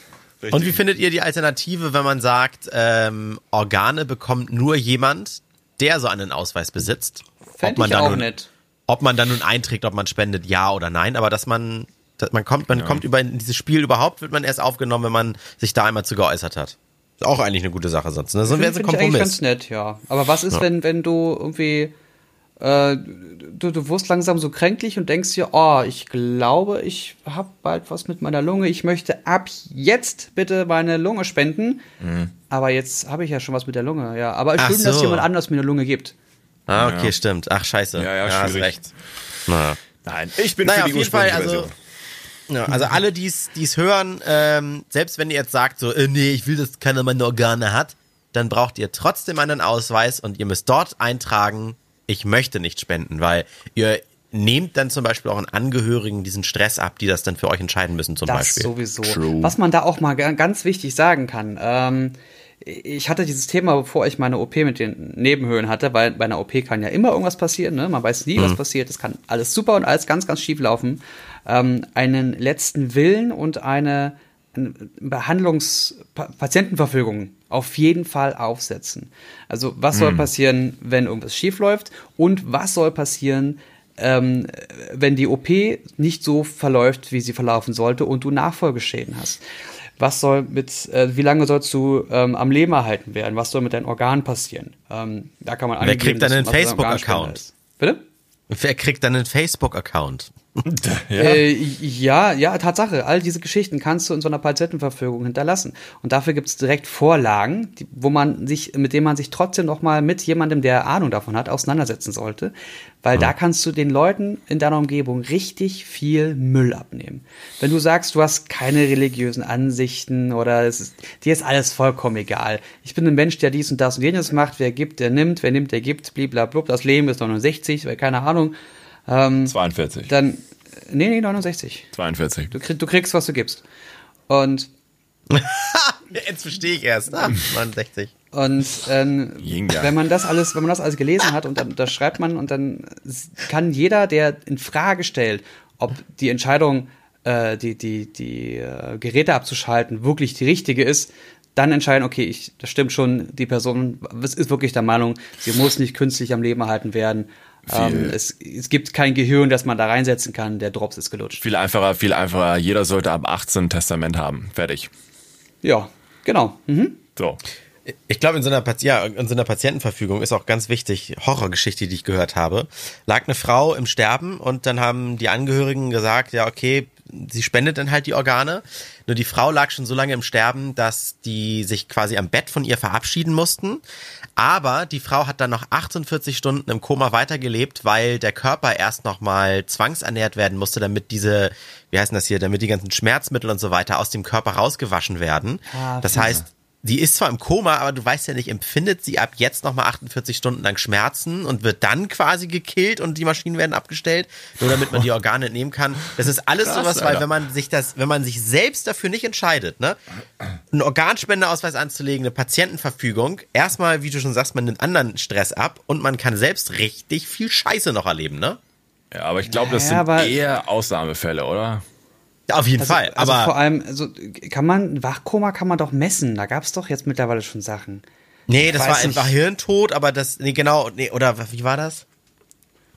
Und wie findet ihr die Alternative, wenn man sagt, ähm, Organe bekommt nur jemand, der so einen Ausweis besitzt? Fände man ich auch nun, nett. Ob man dann nun einträgt, ob man spendet, ja oder nein, aber dass man, dass man kommt, man kommt über in dieses Spiel überhaupt, wird man erst aufgenommen, wenn man sich da einmal zu geäußert hat. Ist auch eigentlich eine gute Sache sonst. Ne? So wäre es ein Find ich eigentlich Kompromiss. ganz nett, ja. Aber was ist, Ja. wenn, wenn du irgendwie, äh, du, du wirst langsam so kränklich und denkst dir, oh, ich glaube, ich habe bald was mit meiner Lunge. Ich möchte ab jetzt bitte meine Lunge spenden. Aber jetzt habe ich ja schon was mit der Lunge, ja. Aber Mhm. Schön, dass so. jemand anders mir eine Lunge gibt. Ah, okay, Ja. stimmt. Ach, scheiße. Ja, ja, hast schwierig. recht. Naja. Nein, ich bin Naja, für auf die jeden Fall, also, Version. Ja, also alle, die es hören, ähm, selbst wenn ihr jetzt sagt, so, äh, nee, ich will, dass keiner meine Organe hat, dann braucht ihr trotzdem einen Ausweis und ihr müsst dort eintragen, ich möchte nicht spenden, weil ihr nehmt dann zum Beispiel auch einen Angehörigen diesen Stress ab, die das dann für euch entscheiden müssen zum Das Beispiel. sowieso. True. Was man da auch mal ga- ganz wichtig sagen kann, ähm, ich hatte dieses Thema, bevor ich meine OP mit den Nebenhöhlen hatte, weil bei einer OP kann ja immer irgendwas passieren, ne? man weiß nie, Mhm. was passiert, es kann alles super und alles ganz, ganz schief laufen. Ähm, einen letzten Willen und eine, eine Behandlungs-Patientenverfügung auf jeden Fall aufsetzen. Also was soll passieren, wenn irgendwas schief läuft und was soll passieren, ähm, wenn die OP nicht so verläuft, wie sie verlaufen sollte und du Nachfolgeschäden hast. Was soll mit, äh, wie lange sollst du ähm, am Leben erhalten werden? Was soll mit deinen Organen passieren? Ähm, da kann man Wer kriegt dann einen Facebook-Account? Bitte? Wer kriegt dann einen Facebook-Account? Äh, ja, ja, Tatsache. All diese Geschichten kannst du in so einer Patientenverfügung hinterlassen. Und dafür gibt es direkt Vorlagen, die, wo man sich, mit denen man sich trotzdem noch mal mit jemandem, der Ahnung davon hat, auseinandersetzen sollte. Weil da kannst du den Leuten in deiner Umgebung richtig viel Müll abnehmen. Wenn du sagst, du hast keine religiösen Ansichten oder es ist, dir ist alles vollkommen egal. Ich bin ein Mensch, der dies und das und jenes macht. Wer gibt, der nimmt. Wer nimmt, der gibt. Blablabla. Das Leben ist 69, weil keine Ahnung. Ähm, 42. dann, nee, nee, 69. 42. Du, krieg, du kriegst, was du gibst. Und, Jetzt verstehe ich erst. Ah, 69. und ähm, wenn man das alles, wenn man das alles gelesen hat und dann das schreibt man und dann kann jeder, der in Frage stellt, ob die Entscheidung, äh, die, die, die äh, Geräte abzuschalten, wirklich die richtige ist, dann entscheiden, okay, ich, das stimmt schon, die Person ist wirklich der Meinung, sie muss nicht künstlich am Leben erhalten werden. Ähm, es, es gibt kein Gehirn, das man da reinsetzen kann, der Drops ist gelutscht. Viel einfacher, viel einfacher. Jeder sollte ab 18 ein Testament haben. Fertig. Ja, genau. Mhm. So. Ich glaube, in so einer ja, in so einer Patientenverfügung ist auch ganz wichtig, Horrorgeschichte, die ich gehört habe. Lag eine Frau im Sterben und dann haben die Angehörigen gesagt, ja, okay, sie spendet dann halt die Organe. Nur die Frau lag schon so lange im Sterben, dass die sich quasi am Bett von ihr verabschieden mussten. Aber die Frau hat dann noch 48 Stunden im Koma weitergelebt, weil der Körper erst nochmal zwangsernährt werden musste, damit diese, wie heißt denn das hier, damit die ganzen Schmerzmittel und so weiter aus dem Körper rausgewaschen werden. Ah, das heißt, die ist zwar im Koma, aber du weißt ja nicht, empfindet sie ab jetzt nochmal 48 Stunden lang Schmerzen und wird dann quasi gekillt und die Maschinen werden abgestellt, nur damit man die Organe entnehmen kann. Das ist alles Krass, sowas, weil Alter. wenn man sich das, wenn man sich selbst dafür nicht entscheidet, ne, einen Organspendeausweis anzulegen, eine Patientenverfügung, erstmal, wie du schon sagst, man nimmt anderen Stress ab und man kann selbst richtig viel Scheiße noch erleben, ne? Ja, aber ich glaube, das Ja, sind aber- eher Ausnahmefälle, oder? Ja, Auf jeden Also, Fall, also aber vor allem, also kann man, Wachkoma kann man doch messen. Da gab es doch jetzt mittlerweile schon Sachen. Nee, das weiß war nicht. einfach Hirntod, aber das, nee, genau, nee, oder wie war das?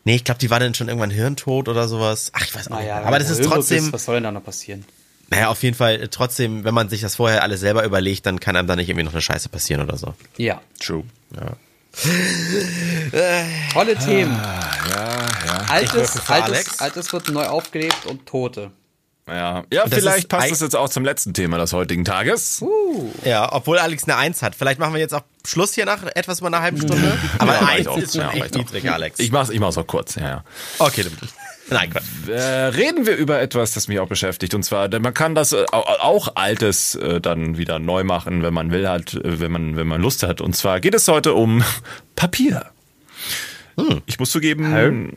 Nee, ich glaube, die war dann schon irgendwann Hirntod oder sowas. Ach, ich weiß auch nicht. Naja, mehr. Aber das ist trotzdem, was soll denn da noch passieren? naja, auf jeden Fall äh, trotzdem, wenn man sich das vorher alles selber überlegt, dann kann einem da nicht irgendwie noch eine Scheiße passieren oder so. Ja. True. Tolle Themen. Ja, ja. Altes, altes, altes wird neu aufgelebt und Tote. Ja, ja das vielleicht passt es jetzt auch zum letzten Thema des heutigen Tages. Ja, obwohl Alex eine Eins hat. Vielleicht machen wir jetzt auch Schluss hier nach etwas über einer halben Stunde. Aber Ja, Eins auch. ist schon Ja, echt auch. niedrig, Alex. Ich mach's, ich mach's auch kurz, ja, ja. okay, du- nein, Quatsch. Äh, reden wir über etwas, das mich auch beschäftigt. Und zwar, man kann das äh, au- auch Altes äh, dann wieder neu machen, wenn man will, halt, äh, wenn man, wenn man Lust hat. Und zwar geht es heute um Papier. Ich muss zugeben,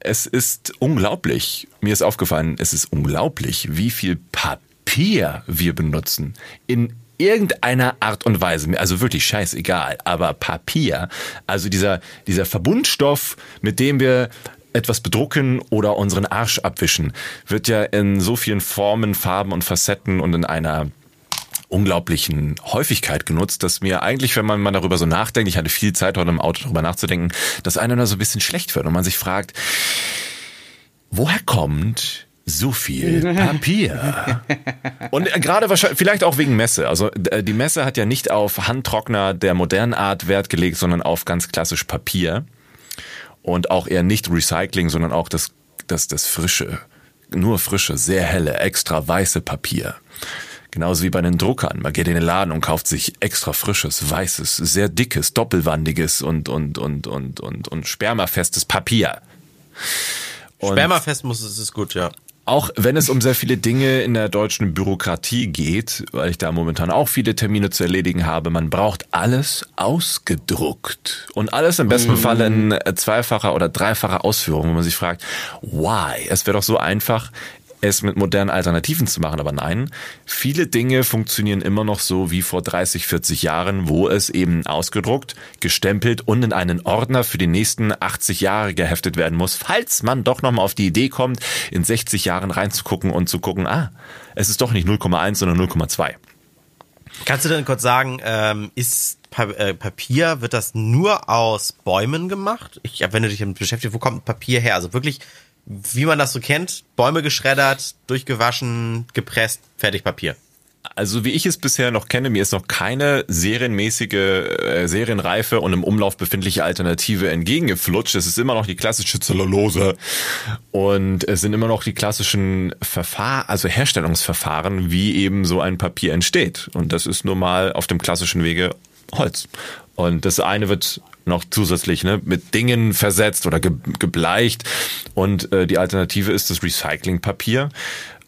es ist unglaublich. Mir ist aufgefallen, es ist unglaublich, wie viel Papier wir benutzen. In irgendeiner Art und Weise. Also wirklich scheißegal. Aber Papier, also dieser, dieser Verbundstoff, mit dem wir etwas bedrucken oder unseren Arsch abwischen, wird ja in so vielen Formen, Farben und Facetten und in einer unglaublichen Häufigkeit genutzt, dass mir eigentlich, wenn man mal darüber so nachdenkt, ich hatte viel Zeit heute im Auto darüber nachzudenken, dass einer da so ein bisschen schlecht wird und man sich fragt, woher kommt so viel Papier. Und äh, gerade wahrscheinlich, vielleicht auch wegen Messe. Also äh, die Messe hat ja nicht auf Handtrockner der modernen Art Wert gelegt, sondern auf ganz klassisch Papier. Und auch eher nicht Recycling, sondern auch das, das, das frische, nur frische, sehr helle, extra weiße Papier. Genauso wie bei den Druckern. Man geht in den Laden und kauft sich extra frisches, weißes, sehr dickes, doppelwandiges und, und, und, und, und, und spermafestes Papier. Und Spermafest muss es ist gut, ja. Auch wenn es um sehr viele Dinge in der deutschen Bürokratie geht, weil ich da momentan auch viele Termine zu erledigen habe, man braucht alles ausgedruckt. Und alles im besten mm. Fall in zweifacher oder dreifacher Ausführung, wo man sich fragt, why? Es wäre doch so einfach, es mit modernen Alternativen zu machen. Aber nein, viele Dinge funktionieren immer noch so wie vor 30, 40 Jahren, wo es eben ausgedruckt, gestempelt und in einen Ordner für die nächsten 80 Jahre geheftet werden muss, falls man doch nochmal auf die Idee kommt, in 60 Jahren reinzugucken und zu gucken, ah, es ist doch nicht 0,1, sondern 0,2. Kannst du denn kurz sagen, ähm, ist pa äh, Papier, wird das nur aus Bäumen gemacht? Ich, wenn du dich damit beschäftigst, wo kommt Papier her? Also wirklich wie man das so kennt, Bäume geschreddert, durchgewaschen, gepresst, fertig Papier. Also wie ich es bisher noch kenne, mir ist noch keine serienmäßige, äh, serienreife und im Umlauf befindliche Alternative entgegengeflutscht. Es ist immer noch die klassische Zellulose und es sind immer noch die klassischen Verfahren, also Herstellungsverfahren, wie eben so ein Papier entsteht. Und das ist nun mal auf dem klassischen Wege Holz. Und das eine wird noch zusätzlich ne, mit Dingen versetzt oder ge gebleicht. Und äh, die Alternative ist das Recyclingpapier.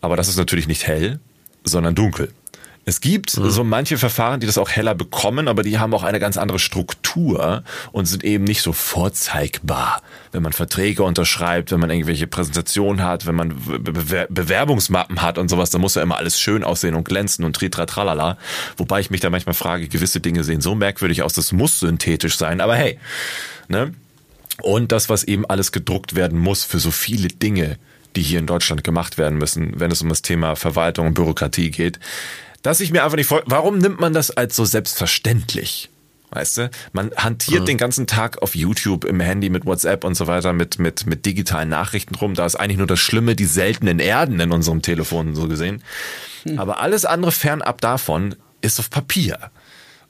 Aber das ist natürlich nicht hell, sondern dunkel. Es gibt mhm. so manche Verfahren, die das auch heller bekommen, aber die haben auch eine ganz andere Struktur und sind eben nicht so vorzeigbar. Wenn man Verträge unterschreibt, wenn man irgendwelche Präsentationen hat, wenn man Be Bewerbungsmappen hat und sowas, dann muss ja immer alles schön aussehen und glänzen und tritra tralala. Wobei ich mich da manchmal frage, gewisse Dinge sehen so merkwürdig aus, das muss synthetisch sein, aber hey, ne? Und das, was eben alles gedruckt werden muss für so viele Dinge, die hier in Deutschland gemacht werden müssen, wenn es um das Thema Verwaltung und Bürokratie geht, dass ich mir einfach nicht vor, warum nimmt man das als so selbstverständlich? Weißt du, man hantiert mhm. den ganzen Tag auf YouTube, im Handy, mit WhatsApp und so weiter, mit, mit, mit digitalen Nachrichten rum. Da ist eigentlich nur das Schlimme, die seltenen Erden in unserem Telefon so gesehen. Mhm. Aber alles andere fernab davon ist auf Papier.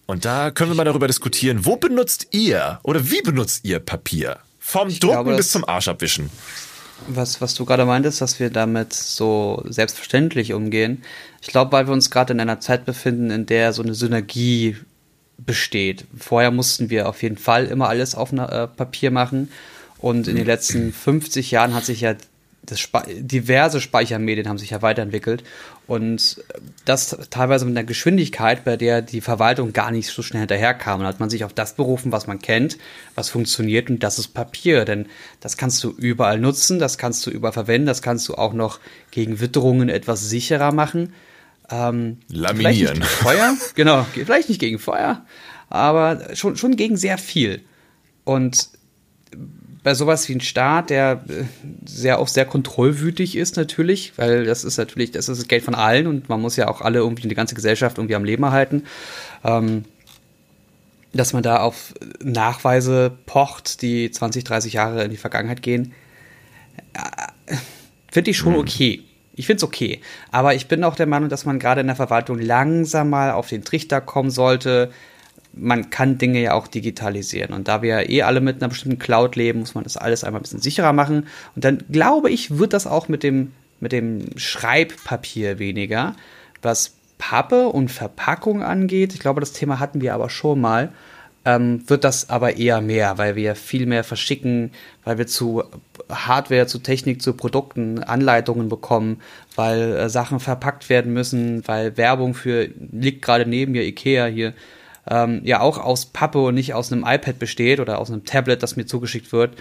Und da können wir mal darüber diskutieren, wo benutzt ihr oder wie benutzt ihr Papier? Vom ich Drucken glaube, bis zum Arschabwischen was, was du gerade meintest, dass wir damit so selbstverständlich umgehen. Ich glaube, weil wir uns gerade in einer Zeit befinden, in der so eine Synergie besteht. Vorher mussten wir auf jeden Fall immer alles auf äh, Papier machen. Und in den letzten 50 Jahren hat sich ja Spe diverse Speichermedien haben sich ja weiterentwickelt und das teilweise mit einer Geschwindigkeit, bei der die Verwaltung gar nicht so schnell hinterherkam. Und hat man sich auf das berufen, was man kennt, was funktioniert und das ist Papier, denn das kannst du überall nutzen, das kannst du überall verwenden, das kannst du auch noch gegen Witterungen etwas sicherer machen. Ähm, Laminieren. Feuer, genau, vielleicht nicht gegen Feuer, aber schon, schon gegen sehr viel. Und bei sowas wie ein Staat, der äh, sehr auch sehr kontrollwütig ist natürlich, weil das ist natürlich, das ist das Geld von allen und man muss ja auch alle irgendwie die ganze Gesellschaft irgendwie am Leben erhalten. Ähm, dass man da auf Nachweise pocht, die 20, 30 Jahre in die Vergangenheit gehen, äh, finde ich schon mhm. okay. Ich finde es okay. Aber ich bin auch der Meinung, dass man gerade in der Verwaltung langsam mal auf den Trichter kommen sollte, man kann Dinge ja auch digitalisieren. Und da wir ja eh alle mit einer bestimmten Cloud leben, muss man das alles einmal ein bisschen sicherer machen. Und dann glaube ich, wird das auch mit dem, mit dem Schreibpapier weniger. Was Pappe und Verpackung angeht, ich glaube, das Thema hatten wir aber schon mal, ähm, wird das aber eher mehr, weil wir viel mehr verschicken, weil wir zu Hardware, zu Technik, zu Produkten Anleitungen bekommen, weil äh, Sachen verpackt werden müssen, weil Werbung für, liegt gerade neben mir, Ikea hier, ähm, ja auch aus Pappe und nicht aus einem iPad besteht oder aus einem Tablet, das mir zugeschickt wird.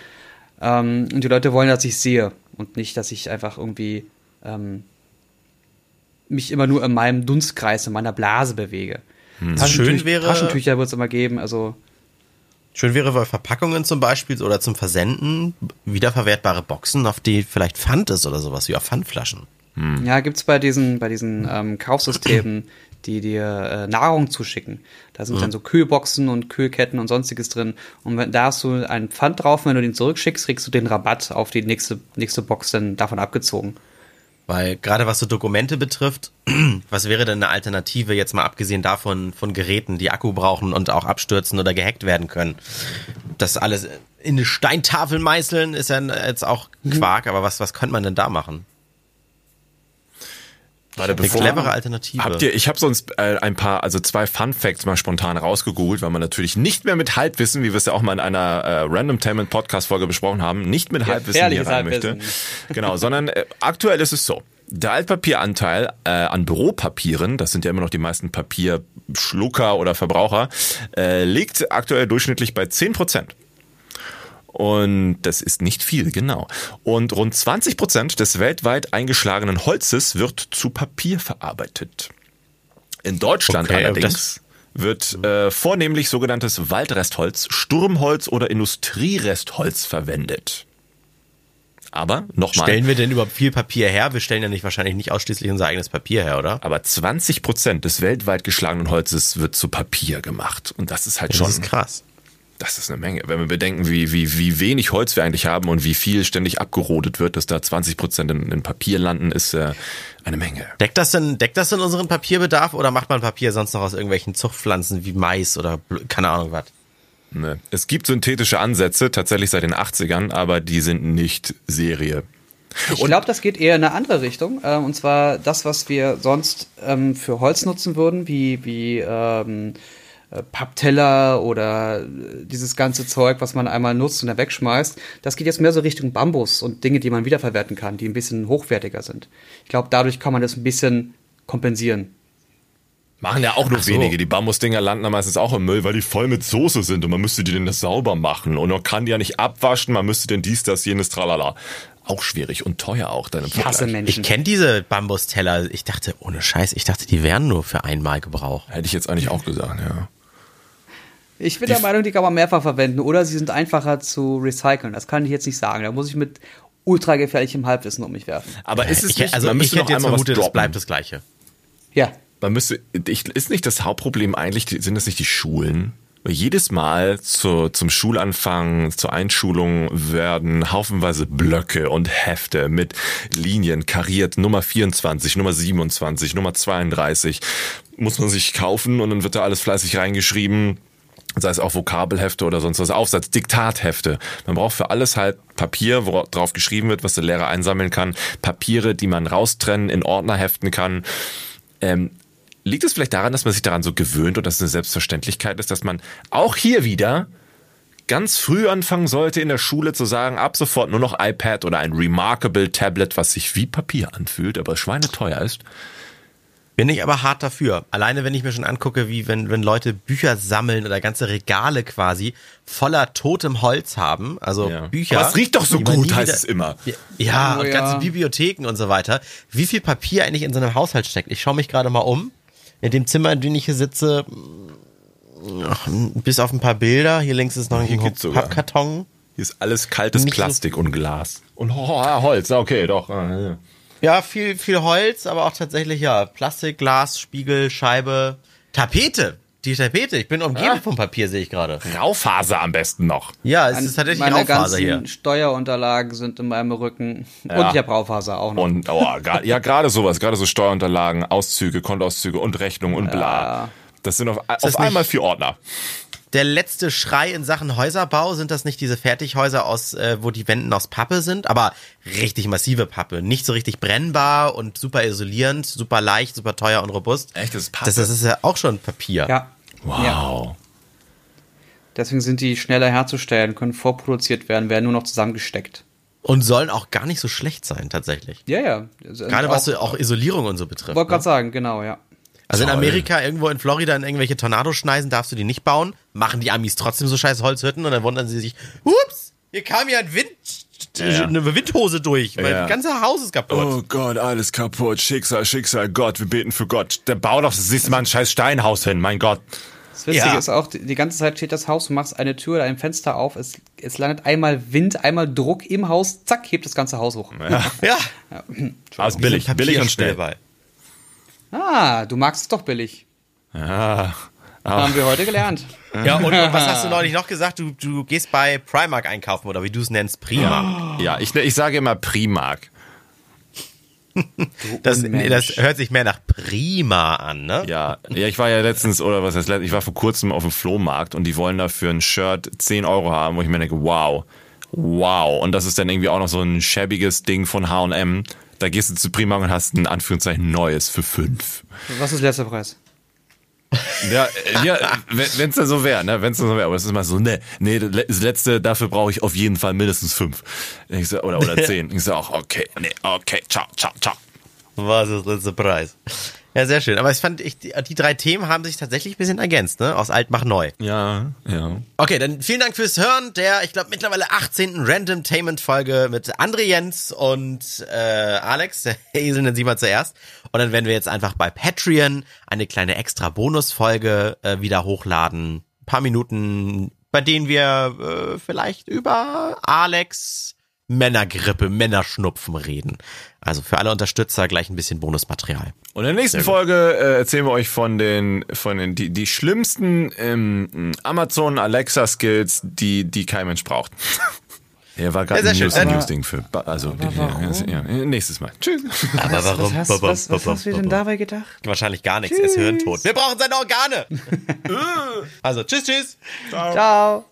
Ähm, und die Leute wollen, dass ich sehe und nicht, dass ich einfach irgendwie ähm, mich immer nur in meinem Dunstkreis, in meiner Blase bewege. Hm. Schön wäre, Taschentücher wird es immer geben, also Schön wäre bei Verpackungen zum Beispiel oder zum Versenden wiederverwertbare Boxen, auf die vielleicht Pfand ist oder sowas, wie auf Pfandflaschen. Hm. Ja, es bei diesen, bei diesen ähm, Kaufsystemen, die dir äh, Nahrung zuschicken. Da sind mhm. dann so Kühlboxen und Kühlketten und sonstiges drin. Und wenn, da hast du einen Pfand drauf, wenn du den zurückschickst, kriegst du den Rabatt auf die nächste, nächste Box dann davon abgezogen. Weil gerade was so Dokumente betrifft, was wäre denn eine Alternative jetzt mal abgesehen davon von Geräten, die Akku brauchen und auch abstürzen oder gehackt werden können? Das alles in eine Steintafel meißeln ist ja jetzt auch Quark, aber was, was könnte man denn da machen? Warte, Eine clevere Alternative. Habt ihr, ich habe sonst äh, ein paar, also zwei Fun Facts mal spontan rausgegoogelt, weil man natürlich nicht mehr mit Halbwissen, wie wir es ja auch mal in einer äh, Random Tainment Podcast Folge besprochen haben, nicht mit Halbwissen hier rein Halbwissen. möchte. Genau, sondern äh, aktuell ist es so. Der Altpapieranteil äh, an Büropapieren, das sind ja immer noch die meisten Papierschlucker oder Verbraucher, äh, liegt aktuell durchschnittlich bei 10 Prozent. Und das ist nicht viel, genau. Und rund 20 Prozent des weltweit eingeschlagenen Holzes wird zu Papier verarbeitet. In Deutschland Okay, allerdings wird äh, vornehmlich sogenanntes Waldrestholz, Sturmholz oder Industrierestholz verwendet. Aber nochmal, Stellen wir denn überhaupt viel Papier her? Wir stellen ja nicht wahrscheinlich nicht ausschließlich unser eigenes Papier her, oder? aber 20 Prozent des weltweit geschlagenen Holzes wird zu Papier gemacht. Und das ist halt schon Das ist krass. Das ist eine Menge. Wenn wir bedenken, wie, wie, wie wenig Holz wir eigentlich haben und wie viel ständig abgerodet wird, dass da 20 Prozent in, in Papier landen, ist äh, eine Menge. Deckt das denn, deckt das denn unseren Papierbedarf oder macht man Papier sonst noch aus irgendwelchen Zuchtpflanzen wie Mais oder keine Ahnung was? Ne. Es gibt synthetische Ansätze, tatsächlich seit den 80ern, aber die sind nicht Serie. Ich glaube, das geht eher in eine andere Richtung. Äh, und zwar das, was wir sonst ähm, für Holz nutzen würden, wie, wie ähm, äh, Pappteller oder äh, dieses ganze Zeug, was man einmal nutzt und dann wegschmeißt. Das geht jetzt mehr so Richtung Bambus und Dinge, die man wiederverwerten kann, die ein bisschen hochwertiger sind. Ich glaube, dadurch kann man das ein bisschen kompensieren. Machen ja auch nur so. wenige. Die Bambusdinger landen dann meistens auch im Müll, weil die voll mit Soße sind und man müsste die denn das sauber machen. Und man kann die ja nicht abwaschen, man müsste denn dies, das, jenes, tralala. Auch schwierig und teuer auch dann im Ich hasse. Menschen. Ich kenne diese Bambusteller. Ich dachte, ohne Scheiß, ich dachte, die wären nur für einmal Gebrauch. Hätte ich jetzt eigentlich auch gesagt, ja. Ich bin der Meinung, die kann man mehrfach verwenden oder sie sind einfacher zu recyceln. Das kann ich jetzt nicht sagen. Da muss ich mit ultra gefährlichem Halbwissen um mich werfen. Aber ist es ich, nicht, also man ich müsste noch einmal was droppen. bleibt das Gleiche. Ja. Man müsste, ich, ist nicht das Hauptproblem eigentlich, sind das nicht die Schulen? Weil jedes Mal zu, zum Schulanfang, zur Einschulung werden haufenweise Blöcke und Hefte mit Linien kariert, Nummer 24, Nummer 27, Nummer 32, muss man sich kaufen und dann wird da alles fleißig reingeschrieben. Sei es auch Vokabelhefte oder sonst was, Aufsatz, Diktathefte. Man braucht für alles halt Papier, wo drauf geschrieben wird, was der Lehrer einsammeln kann. Papiere, die man raustrennen, in Ordner heften kann. Ähm, liegt es vielleicht daran, dass man sich daran so gewöhnt und dass es eine Selbstverständlichkeit ist, dass man auch hier wieder ganz früh anfangen sollte in der Schule zu sagen, ab sofort nur noch iPad oder ein Remarkable Tablet, was sich wie Papier anfühlt, aber schweineteuer ist. Bin ich aber hart dafür. Alleine wenn ich mir schon angucke, wie wenn, wenn Leute Bücher sammeln oder ganze Regale quasi voller totem Holz haben, also Ja. Bücher. Aber es riecht doch so gut, heißt wieder- es immer. Ja, ja Oh und ja. ganze Bibliotheken und so weiter. Wie viel Papier eigentlich in so einem Haushalt steckt? Ich schaue mich gerade mal um. In dem Zimmer, in dem ich hier sitze, ach, bis auf ein paar Bilder. Hier links ist noch Hier ein. Pappkarton. Hier ist alles kaltes Nicht so- Plastik und Glas. Und Holz, okay, doch. ah, ja. Ja, viel, viel Holz, aber auch tatsächlich, ja, Plastik, Glas, Spiegel, Scheibe, Tapete. Die Tapete, ich bin umgeben Ah. vom Papier, sehe ich gerade. Raufaser am besten noch. Ja, es ist tatsächlich Meine Raufaser ganzen hier. Steuerunterlagen sind in meinem Rücken. Ja. Und ich habe Raufaser auch noch. Und oh, ja, gerade sowas, gerade so Steuerunterlagen, Auszüge, Kontoauszüge und Rechnungen und bla. Das sind auf, auf einmal vier Ordner. Der letzte Schrei in Sachen Häuserbau, sind das nicht diese Fertighäuser aus, äh, wo die Wänden aus Pappe sind, aber richtig massive Pappe. Nicht so richtig brennbar und super isolierend, super leicht, super teuer und robust. Echt, das ist Pappe? Das, das ist ja auch schon Papier. ja. Wow. Ja. Deswegen sind die schneller herzustellen, können vorproduziert werden, werden nur noch zusammengesteckt. Und sollen auch gar nicht so schlecht sein, tatsächlich. Ja, ja. Also Gerade auch, was so auch Isolierung und so betrifft. Wollte ne? gerade sagen, genau, ja. Also in Toll. Amerika, irgendwo in Florida, in irgendwelche Tornadoschneisen darfst du die nicht bauen. Machen die Amis trotzdem so scheiß Holzhütten und dann wundern sie sich, ups, hier kam ja ein Wind, Ja. eine Windhose durch, weil Ja. das ganze Haus ist kaputt. Oh Gott, alles kaputt. Schicksal, Schicksal, Gott, wir beten für Gott. Der bau doch, siehst mal ein scheiß Steinhaus hin, mein Gott. Das Witzige Ja. ist auch, die, ganze Zeit steht das Haus, du machst eine Tür oder ein Fenster auf, es, es landet einmal Wind, einmal Druck im Haus, zack, hebt das ganze Haus hoch. Ja, Aber ist billig, billig und schnell. Papierschnellball. Ah, du magst es doch billig. Ja. Haben wir heute gelernt. Ja, und, und was hast du neulich noch gesagt? Du, du gehst bei Primark einkaufen oder wie du es nennst, Primark. Ja, ich, ich sage immer Primark. Das, das hört sich mehr nach Prima an, ne? Ja, ja, ich war ja letztens, oder was heißt, ich war vor kurzem auf dem Flohmarkt und die wollen dafür ein Shirt 10 Euro haben, wo ich mir denke, wow, wow. Und das ist dann irgendwie auch noch so ein schäbiges Ding von H&M. Da gehst du zu Prima und hast ein Anführungszeichen neues für 5. Was ist der letzte Preis? Ja, äh, ja wenn es dann so wäre, ne? Wenn es so wäre, aber es ist immer so, ne, nee, das letzte, dafür brauche ich auf jeden Fall mindestens fünf. Ich so, oder, oder zehn. Ich so auch, okay, nee, okay, ciao, ciao, ciao. Was ist der letzte Preis? Ja, sehr schön. Aber ich fand, ich, die, drei Themen haben sich tatsächlich ein bisschen ergänzt, ne? Aus alt mach neu. Ja, ja. Okay, dann vielen Dank fürs Hören der, ich glaube, mittlerweile 18. Randomtainment-Folge mit André Jens und äh, Alex. Der Esel nennen Sie mal zuerst. Und dann werden wir jetzt einfach bei Patreon eine kleine extra Bonusfolge äh, wieder hochladen. Ein paar Minuten, bei denen wir äh, vielleicht über Alex Männergrippe, Männerschnupfen reden. Also für alle Unterstützer gleich ein bisschen Bonusmaterial. Und in der nächsten Folge äh, erzählen wir euch von den, von den, die, die schlimmsten ähm, Amazon Alexa Skills, die, die kein Mensch braucht. Er war gerade ein News, schön. News-Ding für, also, ja, nächstes Mal. Tschüss. Aber warum? Was hast, was, was hast du denn dabei gedacht? Wahrscheinlich gar nichts. Er ist hirntot. Wir brauchen seine Organe. also, tschüss, tschüss. Ciao.